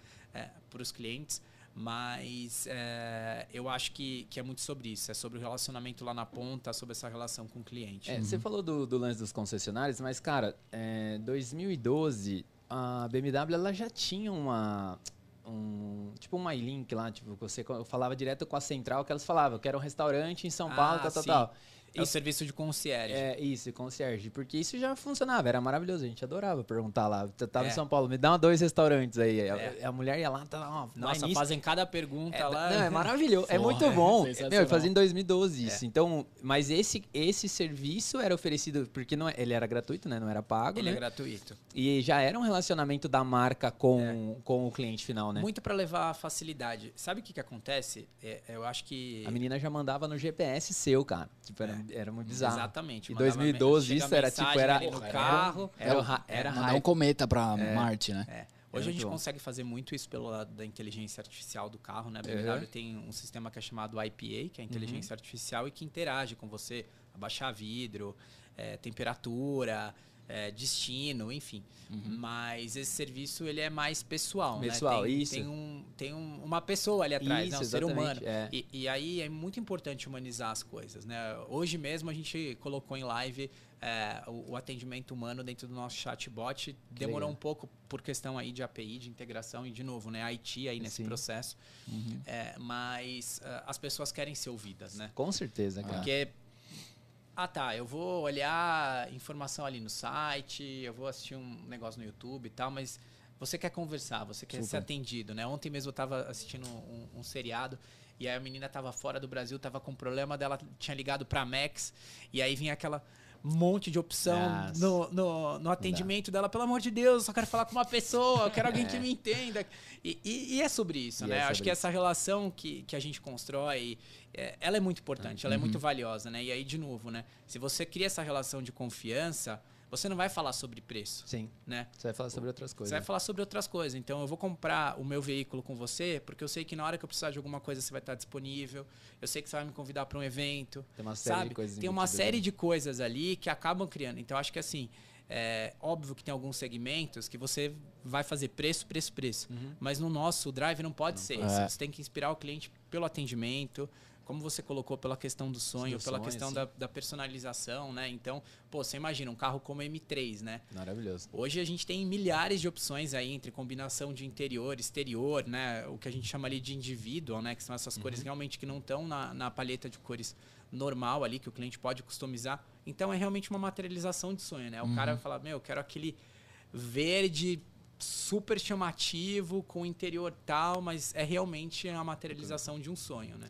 para os clientes. Mas é, eu acho que, que é muito sobre isso. É sobre o relacionamento lá na ponta, sobre essa relação com o cliente. É, Você falou do, do lance dos concessionários, mas, cara, é, 2012, a BMW ela já tinha uma. Um, tipo um MyLink lá, tipo, você eu falava direto com a central que elas falavam, eu quero um restaurante em São Ah, Paulo, tal, tal, sim. tal. É o serviço de concierge. É, isso, concierge. Porque isso já funcionava, era maravilhoso. A gente adorava perguntar lá. Eu tava É. em São Paulo, me dá dois restaurantes aí. A, a mulher ia lá, tá lá, Nossa, nisso. fazem cada pergunta É, lá. Não, é maravilhoso. é muito é bom. Meu, eu fazia em 2012 isso. Então, mas esse, esse serviço era oferecido, porque não, é- ele era gratuito, né? Não era pago, Ele né? é gratuito. E já era um relacionamento da marca com, com o cliente final, né? Muito para levar a facilidade. Sabe o que, que acontece? É, eu acho que. A menina já mandava no GPS seu, cara. Tipo, era, era muito bizarro. Exatamente. Em mandava 2012 chega isso era, tipo, era- no Porra, carro. Era, o ra- era Mandar um cometa para Marte, né? É. É Hoje a gente bom. consegue fazer muito isso pelo lado da inteligência artificial do carro, né? A BMW Uhum. tem um sistema que é chamado IPA, que é a inteligência artificial, e que interage com você, abaixar vidro, é, temperatura, é, destino, enfim. Mas esse serviço ele é mais pessoal, Pessoal, né? Tem, isso. Tem, um, tem um- uma pessoa ali atrás, né? Isso, um ser humano. é. E, e aí é muito importante humanizar as coisas, né? Hoje mesmo a gente colocou em live é, o, o atendimento humano dentro do nosso chatbot. Demorou um pouco por questão aí de API, de integração e de novo, né? IT aí nesse Sim. processo. É, mas ah, as pessoas querem ser ouvidas, né? Com certeza, cara. Porque, ah tá, eu vou olhar informação ali no site, eu vou assistir um negócio no YouTube e tal, mas você quer conversar, você quer ser Super. atendido, né? Ontem mesmo eu tava assistindo um, um seriado e aí a menina tava fora do Brasil, tava com problema dela, tinha ligado pra Max e aí vinha aquela monte de opção Nossa. no, no, no atendimento dela. Pelo amor de Deus, eu só quero falar com uma pessoa, eu quero alguém que me entenda. E, e- e é sobre isso, E né? é Acho que isso. essa relação que, que a gente constrói, é, ela é muito importante, ela é muito valiosa, né? E aí, de novo, né? Se você cria essa relação de confiança, você não vai falar sobre preço, Sim. né? Você vai falar sobre outras coisas. Você vai falar sobre outras coisas. Então, eu vou comprar o meu veículo com você, porque eu sei que na hora que eu precisar de alguma coisa, você vai estar disponível. Eu sei que você vai me convidar para um evento. Tem uma série sabe? de coisas Tem uma série ali. de coisas ali que acabam criando. Então, acho que assim, é óbvio que tem alguns segmentos que você vai fazer preço, preço, preço. Uhum. Mas no nosso o drive não pode ser É. esse. Você tem que inspirar o cliente pelo atendimento, como você colocou, pela questão do sonho, Do pela sonho, questão da, da personalização, né? Então, pô, você imagina um carro como M3, né? Maravilhoso. Hoje a gente tem milhares de opções aí entre combinação de interior, exterior, né? O que a gente chama ali de individual, né? Que são essas cores Uhum. realmente que não estão na, na paleta de cores normal ali, que o cliente pode customizar. Então é realmente uma materialização de sonho, né? O Uhum. cara vai falar, meu, eu quero aquele verde super chamativo, com interior tal, mas é realmente a materialização de um sonho, né?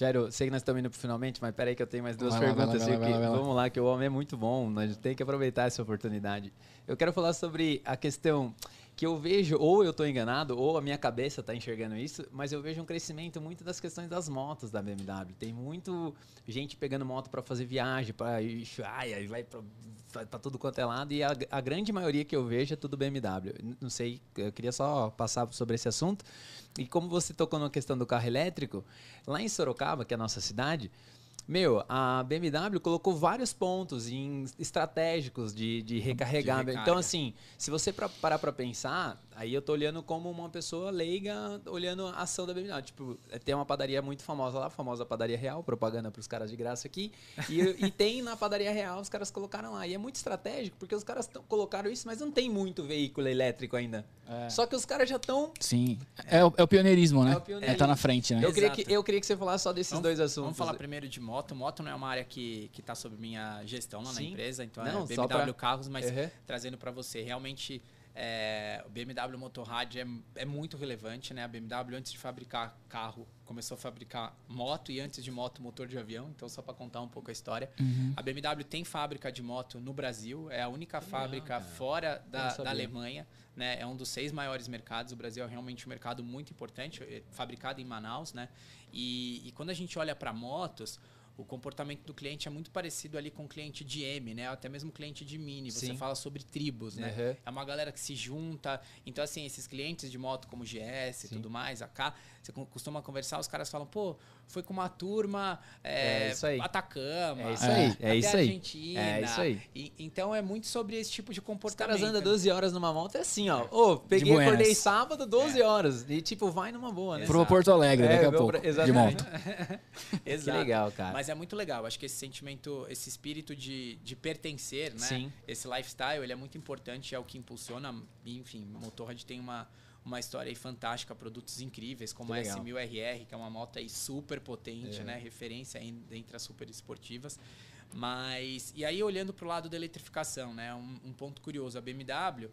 Jairo, sei que nós estamos indo pro finalmente, mas peraí que eu tenho mais duas Vai lá, perguntas. vai lá, viu, vai lá, que- vai lá. Vamos lá, que o homem é muito bom, nós tem que aproveitar essa oportunidade. Eu quero falar sobre a questão que eu vejo, ou eu estou enganado, ou a minha cabeça está enxergando isso, mas eu vejo um crescimento muito das questões das motos da BMW. Tem muito gente pegando moto para fazer viagem, para ai, vai para tudo quanto é lado, e a, a grande maioria que eu vejo é tudo BMW. Não sei, eu queria só passar sobre esse assunto. E como você tocou na questão do carro elétrico, lá em Sorocaba, que é a nossa cidade, meu, a BMW colocou vários pontos em estratégicos de, de recarregar. recarga. Então, assim, se você parar pra pensar, aí eu tô olhando como uma pessoa leiga, olhando a ação da BMW. Tipo, é, tem uma padaria muito famosa lá, a famosa Padaria Real, propaganda pros caras de graça aqui. E, e tem na Padaria Real, os caras colocaram lá. E é muito estratégico, porque os caras tão- colocaram isso, mas não tem muito veículo elétrico ainda. Só que os caras já estão Sim. É o, é o pioneirismo, né? É o pioneirismo. tá na frente, né? Eu queria, Exato. que, eu queria que você falasse só desses Vamos- dois assuntos. Vamos falar primeiro de moto. Moto não é uma área que está sob minha gestão lá na empresa, então Não, é BMW pra- Carros, mas Uhum. trazendo para você, realmente é, o BMW Motorrad é, é muito relevante, né? A BMW antes de fabricar carro começou a fabricar moto e antes de moto motor de avião, então só para contar um pouco a história. Uhum. A BMW tem fábrica de moto no Brasil, é a única fábrica cara. fora da, da. Alemanha, né? É um dos seis maiores mercados. O Brasil é realmente um mercado muito importante, é fabricado em Manaus, né? E, e quando a gente olha para motos, o comportamento do cliente é muito parecido ali com o cliente de M, né? Até mesmo cliente de Mini. Você Sim. fala sobre tribos, né? Uhum. É uma galera que se junta. Então, assim, esses clientes de moto como GS e tudo mais, AK, você co- costuma conversar, os caras falam, pô, foi com uma turma é, É isso aí. Atacama. É isso É. aí, é até isso aí. Argentina. É isso aí. E- então é muito sobre esse tipo de Os comportamento. caras andam né? 12 horas numa moto, é assim, ó. Ô, peguei, buenas. acordei sábado, 12 horas. E tipo, vai numa boa, né? Pro Exato. Porto Alegre, É, daqui a pouco. pra- De exatamente. moto. Que Exato. legal, cara. Mas é muito legal. Acho que esse sentimento, esse espírito de, de pertencer, né? Sim. Esse lifestyle, ele é muito importante, é o que impulsiona. Enfim, o Motorrad tem uma, uma história fantástica, produtos incríveis, como a legal. S1000RR, que é uma moto aí super potente, É. né? Referência entre as super esportivas. Mas, e aí olhando para o lado da eletrificação, né? Um, um ponto curioso, a BMW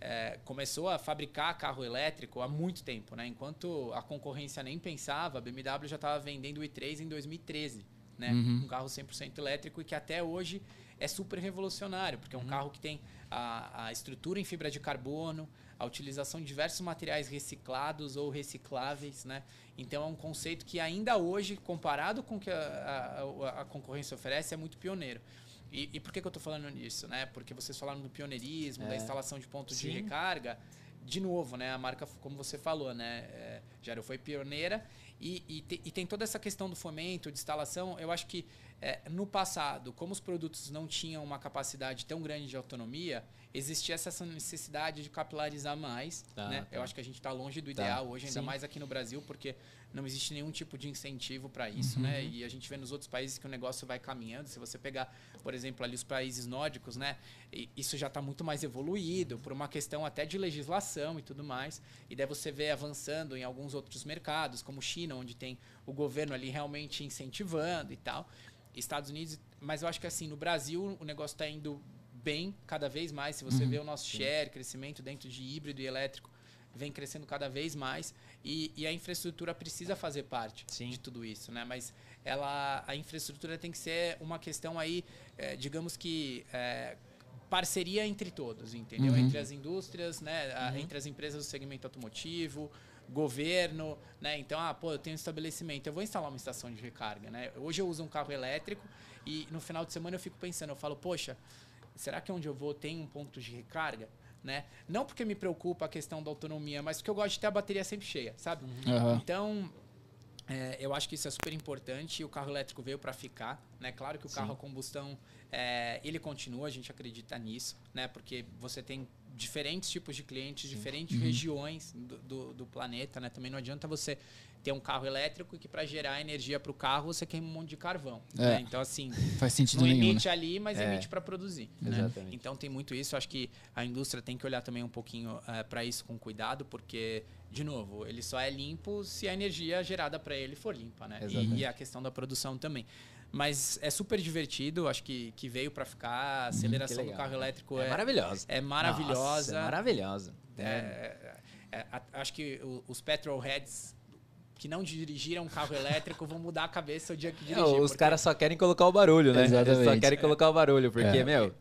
é, começou a fabricar carro elétrico há muito tempo, né? Enquanto a concorrência nem pensava, a BMW já estava vendendo o i3 em 2013, né? Uhum. Um carro 100% elétrico e que até hoje é super revolucionário, porque é um carro que tem a, a estrutura em fibra de carbono, a utilização de diversos materiais reciclados ou recicláveis, né? Então é um conceito que ainda hoje, comparado com o que a, a- a concorrência oferece, é muito pioneiro. E, e por que, que eu estou falando nisso? Né? Porque vocês falaram do pioneirismo, da É. instalação de pontos de Sim. recarga. De novo, né? A marca, como você falou, né? É, Gero foi pioneira e, e, te- e tem toda essa questão do fomento, de instalação. Eu acho que é, no passado, como os produtos não tinham uma capacidade tão grande de autonomia, existia essa necessidade de capilarizar mais. Tá, né? tá. Eu acho que a gente está longe do Tá. ideal hoje, ainda Sim. mais aqui no Brasil, porque não existe nenhum tipo de incentivo para isso, Uhum. né? E a gente vê nos outros países que o negócio vai caminhando. Se você pegar, por exemplo, ali os países nórdicos, né? E Isso já está muito mais evoluído por uma questão até de legislação e tudo mais. E daí você vê avançando em alguns outros mercados, como China, onde tem o governo ali realmente incentivando e tal. Estados Unidos, mas eu acho que assim, no Brasil o negócio está indo bem cada vez mais. Se você vê o nosso share, crescimento dentro de híbrido e elétrico, vem crescendo cada vez mais e, e a infraestrutura precisa fazer parte Sim. de tudo isso, né? Mas ela, a infraestrutura tem que ser uma questão aí, eh, digamos que eh, parceria entre todos, entendeu? Uhum. Entre as indústrias, né? A- Entre as empresas do segmento automotivo, governo, né? Então, ah, pô, eu tenho um estabelecimento, eu vou instalar uma estação de recarga, né? Hoje eu uso um carro elétrico e no final de semana eu fico pensando, eu falo, poxa, será que onde eu vou tem um ponto de recarga? Né? Não porque me preocupa a questão da autonomia, mas porque eu gosto de ter a bateria sempre cheia, sabe? Aham. Então, é, eu acho que isso é super importante e o carro elétrico veio para ficar, né? Claro que o carro a combustão, é, ele continua, a gente acredita nisso, né? Porque você tem diferentes tipos de clientes, diferentes regiões do, do, do planeta, né? Também não adianta você ter um carro elétrico que para gerar energia para o carro você queima um monte de carvão. É. né? Então, assim, Faz sentido não nenhum, né? emite ali, mas É. emite para produzir. né? Então tem muito isso. Acho que a indústria tem que olhar também um pouquinho para isso com cuidado, porque, de novo, ele só é limpo se a energia gerada para ele for limpa, né? Exatamente. E, e a questão da produção também. Mas é super divertido, acho que, que veio para ficar. A aceleração Que do carro elétrico É, é, maravilhosa. é maravilhosa. Nossa, é maravilhosa. É, é, é, a- acho que os petrolheads que não dirigiram um carro elétrico vão mudar a cabeça o dia que É, dirigir. os porque- caras só querem colocar o barulho, né? Eles só Exatamente. querem colocar o barulho, porque, É. meu,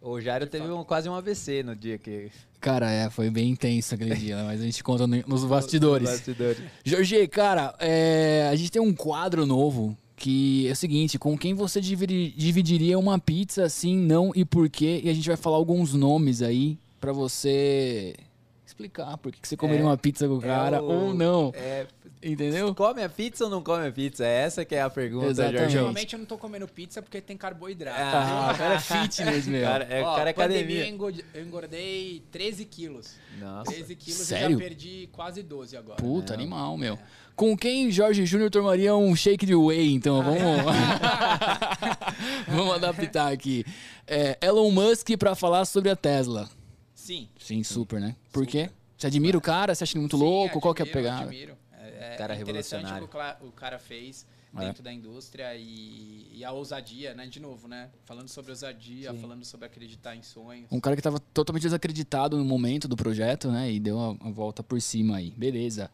o Jairo teve um- quase um AVC no dia que. Cara, é, foi bem intenso aquele dia, né? mas a gente conta no- nos bastidores. Bastidores. Jorge, cara, é, a gente tem um quadro novo que é o seguinte: com quem você dividi- dividiria uma pizza, sim, não e por quê? E a gente vai falar alguns nomes aí pra você explicar por que você comeria É, uma pizza com o cara É o- ou não. É, Entendeu? come a pizza ou não come a pizza? Essa que é a pergunta, Exatamente. Jorge. Normalmente eu não tô comendo pizza porque tem carboidrato. Ah, o cara é fitness, meu. Cara, é, Ó, cara é academia. eu engord- eu engordei 13 quilos. Nossa. 13 quilos Sério? eu já perdi quase 12 agora. Puta, animal, meu. Com quem Jorge Júnior tomaria um shake de whey, então? Vamos, vamos adaptar aqui. É, Elon Musk pra falar sobre a Tesla. Sim. Sim, super, né? Por quê? Você admira o cara? Você acha ele muito louco? Sim, Qual que é a admiro, pegada? Admiro. É, é Cara interessante revolucionário. o que o cara fez É. dentro da indústria e, e a ousadia, né? De novo, né? Falando sobre ousadia, Sim. falando sobre acreditar em sonhos. Um cara que tava totalmente desacreditado no momento do projeto, né? E deu a, a volta por cima aí. Beleza.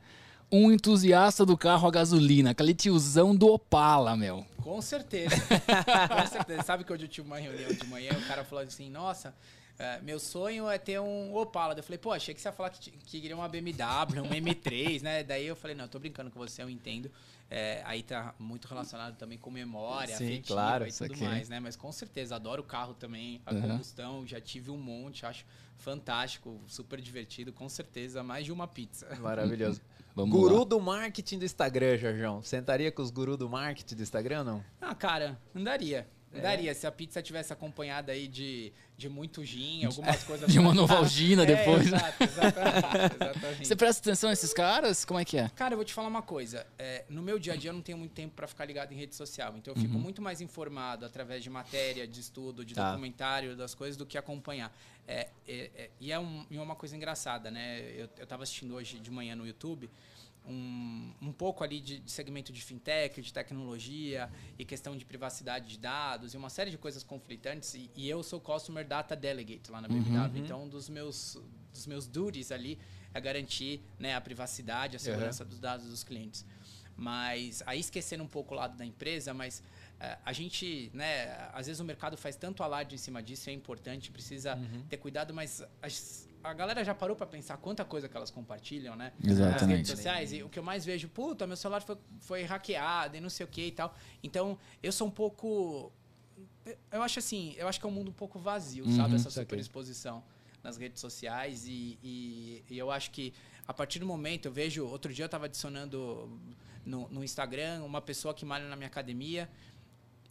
Um entusiasta do carro a gasolina, aquele tiozão do Opala, meu. Com certeza. Com certeza. Sabe que hoje eu tive uma reunião de manhã e o cara falou assim, nossa, é, meu sonho é ter um Opala. Eu falei, pô, achei que você ia falar que, que queria uma BMW, um M3, né? Daí eu falei, não, eu tô brincando com você, eu entendo. É, aí tá muito relacionado também com memória, Sim, afetiva claro, e isso tudo aqui. mais, né? Mas com certeza, adoro o carro também, a Uhum. combustão, já tive um monte, acho fantástico, super divertido, com certeza, mais de uma pizza. Maravilhoso. Vamos Guru lá. do marketing do Instagram, Jorjão. Sentaria com os gurus do marketing do Instagram ou não? Ah, cara, andaria. É. Andaria. Se a pizza tivesse acompanhada aí de, de muito gin, algumas coisas. De uma Novalgina É, depois. né? Exato, exatamente, exatamente. Você presta atenção nesses caras? Como é que é? Cara, eu vou te falar uma coisa. É, no meu dia a dia eu não tenho muito tempo para ficar ligado em rede social. Então eu fico muito mais informado através de matéria, de estudo, de Tá. documentário, das coisas, do que acompanhar. É, é, é, e é, um- é uma coisa engraçada, né? Eu, eu tava assistindo hoje de manhã no YouTube um, um pouco ali de, de segmento de fintech, de tecnologia e questão de privacidade de dados e uma série de coisas conflitantes. E, e eu sou Customer Data Delegate lá na BMW. Então, um dos meus, dos meus duties ali é garantir né, a privacidade, a segurança dos dados dos clientes. Mas aí esquecendo um pouco o lado da empresa, mas a gente, né, às vezes o mercado faz tanto alarde em cima disso, é importante, precisa ter cuidado, mas as- a galera já parou para pensar quanta coisa que elas compartilham, né? Nas Exatamente. redes sociais. E o que eu mais vejo, puta, meu celular foi, foi hackeado e não sei o que e tal. Então, eu sou um pouco. Eu acho assim, eu acho que é um mundo um pouco vazio, Uhum, sabe? Essa saquei. superexposição nas redes sociais. E, e- e eu acho que a partir do momento, eu vejo. Outro dia eu estava adicionando no, no Instagram uma pessoa que malha na minha academia.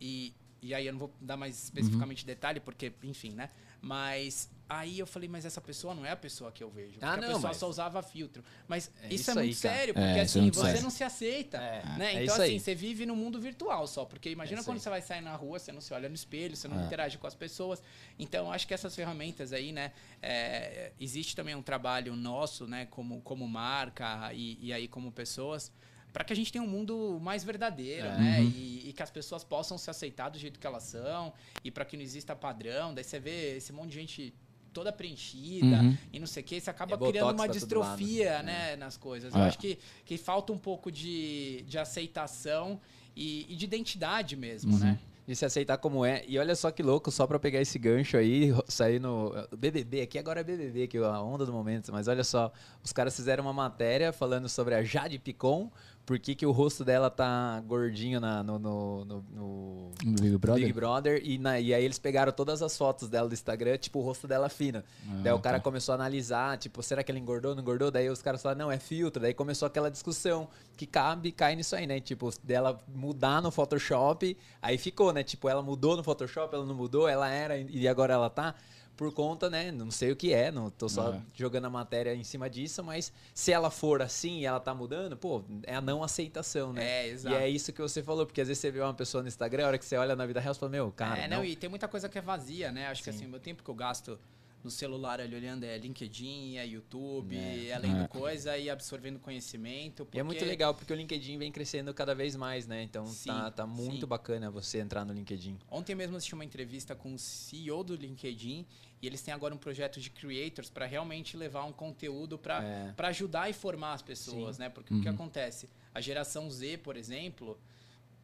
E, e aí eu não vou dar mais especificamente detalhe, porque, enfim, né? Mas aí eu falei, mas essa pessoa não é a pessoa que eu vejo. Porque Ah, a não, pessoa mas- só usava filtro. Mas É isso, isso é muito aí, cara. sério, porque É, isso é assim, muito você sério. não se aceita. É, né? é Então, isso assim, aí. você vive no mundo virtual só. Porque imagina É isso quando aí. você vai sair na rua, você não se olha no espelho, você não É. interage com as pessoas. Então, acho que essas ferramentas aí, né? é, existe também um trabalho nosso, né, como, como marca e, e aí como pessoas. Para que a gente tenha um mundo mais verdadeiro, É. né? Uhum. E, e que as pessoas possam se aceitar do jeito que elas são. E para que não exista padrão. Daí você vê esse monte de gente toda preenchida Uhum. e não sei o que, você acaba É criando uma distrofia, né, nas coisas. É. Eu acho que, que falta um pouco de, de aceitação e, e de identidade mesmo, Uhum. né? De se aceitar como é. E olha só que louco, só pra pegar esse gancho aí, sair no. BBB, aqui agora é BBB, que é a onda do momento. Mas olha só, os caras fizeram uma matéria falando sobre a Jade Picon, por que, que o rosto dela tá gordinho na, no, no, no- no Big Brother? Big Brother. E, na- e aí eles pegaram todas as fotos dela do Instagram, tipo, o rosto dela fino. Ah, Daí o cara tá. começou a analisar, tipo, será que ela engordou, não engordou? Daí os caras falaram, não, é filtro. Daí começou aquela discussão que cabe, cai nisso aí, né? Tipo, dela mudar no Photoshop, aí ficou, né? Tipo, ela mudou no Photoshop, ela não mudou, ela era e agora ela tá. Por conta, né? Não sei o que é, não tô só É. jogando a matéria em cima disso, mas se ela for assim e ela tá mudando, pô, é a não aceitação, né? É, exato. E é isso que você falou, porque às vezes você vê uma pessoa no Instagram, a hora que você olha na vida real, você fala, meu, cara, é, não, não, e tem muita coisa que é vazia, né? Acho que Sim. assim, o meu tempo que eu gasto no celular ali olhando é LinkedIn, é YouTube, É. é lendo É. coisa e absorvendo conhecimento. E é muito porque- legal, porque o LinkedIn vem crescendo cada vez mais, né? Então Sim, tá, tá muito sim. bacana você entrar no LinkedIn. Ontem mesmo assisti uma entrevista com o CEO do LinkedIn e eles têm agora um projeto de creators para realmente levar um conteúdo para É. para ajudar e formar as pessoas, né? Porque o que acontece? A geração Z, por exemplo,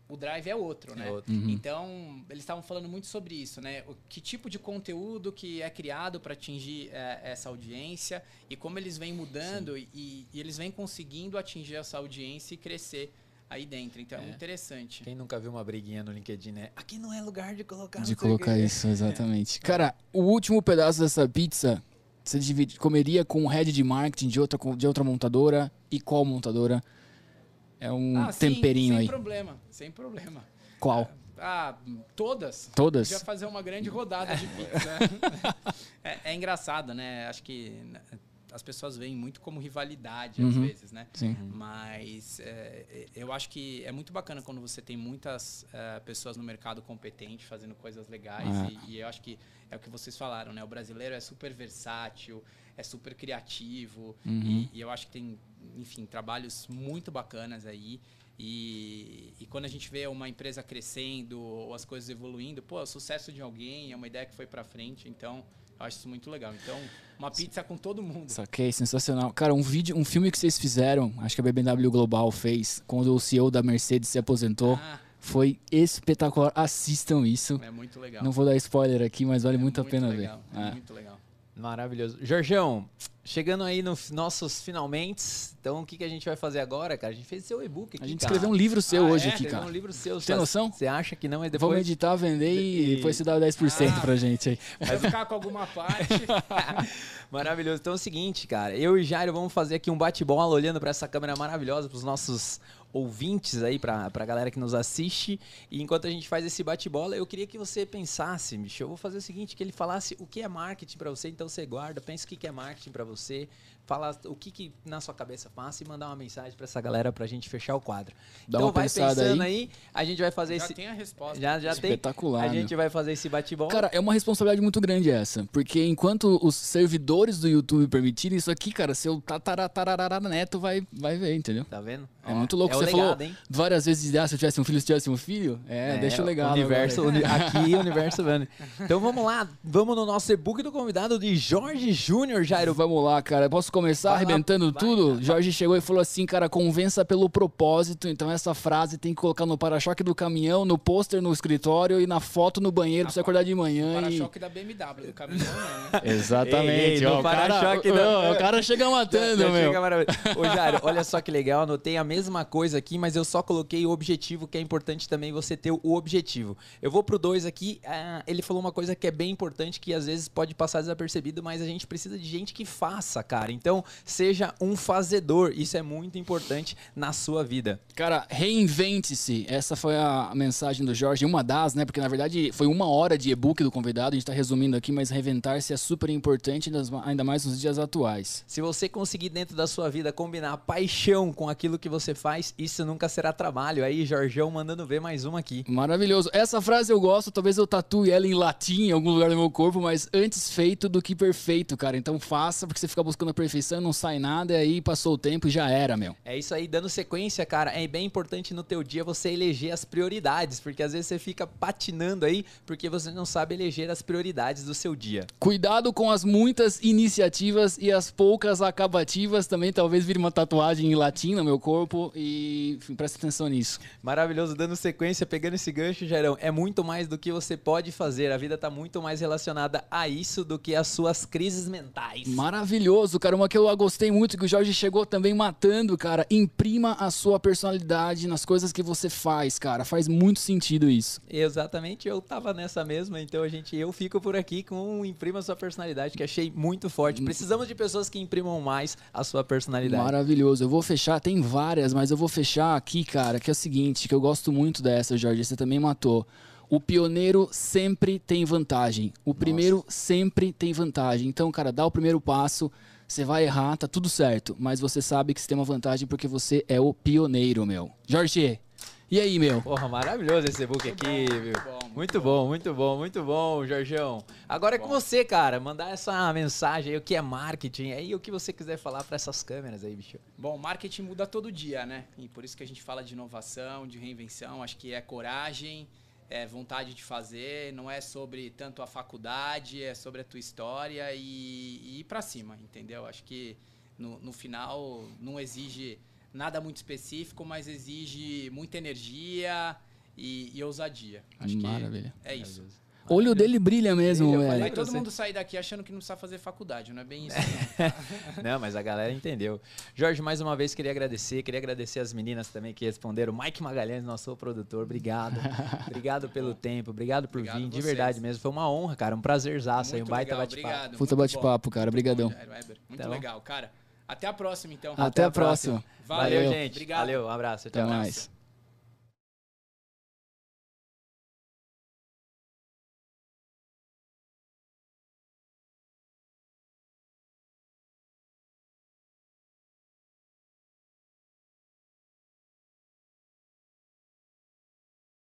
o drive é outro, né? É outro. Uhum. Então, eles estavam falando muito sobre isso, né? O, que tipo de conteúdo que é criado para atingir é, essa audiência e como eles vêm mudando e, e eles vêm conseguindo atingir essa audiência e crescer aí dentro. Então, é, É. muito interessante. Quem nunca viu uma briguinha no LinkedIn, né? Aqui não é lugar de colocar. De colocar isso, exatamente. Cara, o último pedaço dessa pizza, você divide, comeria com o head de marketing de outra, de outra montadora e qual montadora? É um Ah, sim, temperinho sem aí. problema, sem problema. Qual? Ah, todas? Todas? Podia fazer uma grande rodada de pizza. é, é engraçado, né? Acho que né, as pessoas veem muito como rivalidade às Uhum. vezes, né? Sim. Mas é, eu acho que é muito bacana quando você tem muitas é, pessoas no mercado competente fazendo coisas legais. Ah. E, e eu acho que é o que vocês falaram, né? O brasileiro é super versátil, é super criativo. Uhum. E, e eu acho que tem, enfim, trabalhos muito bacanas aí. E, e quando a gente vê uma empresa crescendo ou as coisas evoluindo, pô, é o sucesso de alguém, é uma ideia que foi pra frente. Então, eu acho isso muito legal. Então, uma pizza com todo mundo. Saquei, sensacional. Cara, um vídeo, um filme que vocês fizeram, acho que a BMW Global fez, quando o CEO da Mercedes se aposentou, Ah, foi espetacular. Assistam isso. é muito legal. Não vou dar spoiler aqui, mas vale É muito a pena legal, ver. É É. muito legal. Maravilhoso. Jorjão, chegando aí nos nossos finalmente, então o que, que a gente vai fazer agora, cara? A gente fez seu e-book aqui, A gente cara. escreveu um livro seu Ah, hoje é? aqui, Escreveu cara. um livro seu. Tem noção? Você acha que não, mas Vamos depois... editar, vender e E- depois você dá 10% Ah. pra gente aí. Vai ficar com alguma parte. Maravilhoso. Então é o seguinte, cara. Eu e Jairo vamos fazer aqui um bate-bola olhando pra essa câmera maravilhosa, pros nossos ouvintes aí, pra, pra galera que nos assiste. E enquanto a gente faz esse bate-bola, eu queria que você pensasse, bicho. Eu vou fazer o seguinte, que ele falasse o que é marketing pra você, então você guarda, pensa o que é marketing pra você, fala o que, que na sua cabeça passa e mandar uma mensagem pra essa galera pra gente fechar o quadro. Dá então vai pensando aí. aí. a gente vai fazer Já esse. tem a resposta. Já, já tem. Espetacular, A meu. gente vai fazer esse bate-bola. Cara, é uma responsabilidade muito grande essa. Porque enquanto os servidores do YouTube permitirem isso aqui, cara, seu tataratararara neto vai, vai ver, entendeu? Tá vendo? É muito louco. é Você legado, falou hein? várias vezes, ah, se eu tivesse um filho, se eu tivesse um filho. É, deixa o legado. Universo, uni- aqui, universo Vani. Então vamos lá, vamos no nosso e-book do convidado de Jorge Júnior, Jairo. Vamos lá, cara. Posso começar arrebentando vai, tudo? vai. Jorge chegou e falou assim, cara, convença pelo propósito. Então essa frase tem que colocar no para-choque do caminhão, no pôster no escritório e na foto no banheiro pra você acordar de manhã. e... Para-choque da BMW, do caminhão, né? Exatamente. Ei, ó, o cara, da- o cara chega matando, Já meu. chega. Ô, Jairo, olha só que legal, anotei a mesma coisa aqui, mas eu só coloquei o objetivo, que é importante também você ter o objetivo. Eu vou pro dois aqui, ah, ele falou uma coisa que é bem importante, que às vezes pode passar desapercebido, mas a gente precisa de gente que faça, cara. Então, seja um fazedor. Isso é muito importante na sua vida. Cara, reinvente-se. Essa foi a mensagem do Jorge, uma das, né? Porque na verdade foi uma hora de e-book do convidado, a gente tá resumindo aqui, mas reinventar-se é super importante, ainda mais nos dias atuais. Se você conseguir dentro da sua vida combinar paixão com aquilo que você faz, isso nunca será trabalho. Aí, Jorgão mandando ver mais uma aqui. Maravilhoso. Essa frase eu gosto, talvez eu tatue ela em latim em algum lugar do meu corpo, mas antes feito do que perfeito, cara. Então faça, porque você fica buscando a perfeição, não sai nada, e aí passou o tempo e já era, meu. É isso aí, dando sequência, cara. É bem importante no teu dia você eleger as prioridades, porque às vezes você fica patinando aí porque você não sabe eleger as prioridades do seu dia. Cuidado com as muitas iniciativas e as poucas acabativas, também talvez vire uma tatuagem em latim no meu corpo e enfim, presta atenção nisso. Maravilhoso, dando sequência, pegando esse gancho, Gerão, é muito mais do que você pode fazer. A vida está muito mais relacionada a isso do que as suas crises mentais. Maravilhoso, cara. Uma que eu gostei muito, que o Jorge chegou também matando, cara. Imprima a sua personalidade nas coisas que você faz, cara. Faz muito sentido isso. Exatamente, eu tava nessa mesma, então a gente, eu fico por aqui com Imprima a sua personalidade, que achei muito forte. Precisamos de pessoas que imprimam mais a sua personalidade. Maravilhoso. Eu vou fechar, tem várias, mas eu vou fechar aqui, cara, que é o seguinte, que eu gosto muito dessa, Jorge, você também matou. O pioneiro sempre tem vantagem. O Nossa. primeiro sempre tem vantagem. Então, cara, dá o primeiro passo. Você vai errar, tá tudo certo. Mas você sabe que você tem uma vantagem porque você é o pioneiro, meu. Jorge, e aí, meu? Porra, maravilhoso esse book aqui, bom, viu? Muito bom, muito bom, muito bom, muito bom, Jorgeão. Agora é com você, cara. Mandar essa mensagem aí, o que é marketing, aí o que você quiser falar para essas câmeras aí, bicho. Bom, marketing muda todo dia, né? E por isso que a gente fala de inovação, de reinvenção. Acho que é coragem, é vontade de fazer. Não é sobre tanto a faculdade, é sobre a tua história e, e ir para cima, entendeu? Acho que no, no final não exige nada muito específico, mas exige muita energia e, e ousadia. Acho Maravilha. que é isso. O olho dele brilha mesmo, velho. Vai todo mundo sair daqui achando que não precisa fazer faculdade, não é bem isso. Não. não, mas a galera entendeu. Jorge, mais uma vez queria agradecer, queria agradecer as meninas também que responderam. Mike Magalhães, nosso produtor, obrigado. obrigado pelo tempo, obrigado por obrigado vir, de verdade mesmo. Foi uma honra, cara, um prazerzaço aí, um baita bate-papo. Puta bate-papo, cara, obrigadão. Muito tá legal, cara. Até a próxima, então. Até, Até a próxima. próxima. Valeu, Valeu, gente. Obrigado. Valeu, um abraço. Até, Até mais.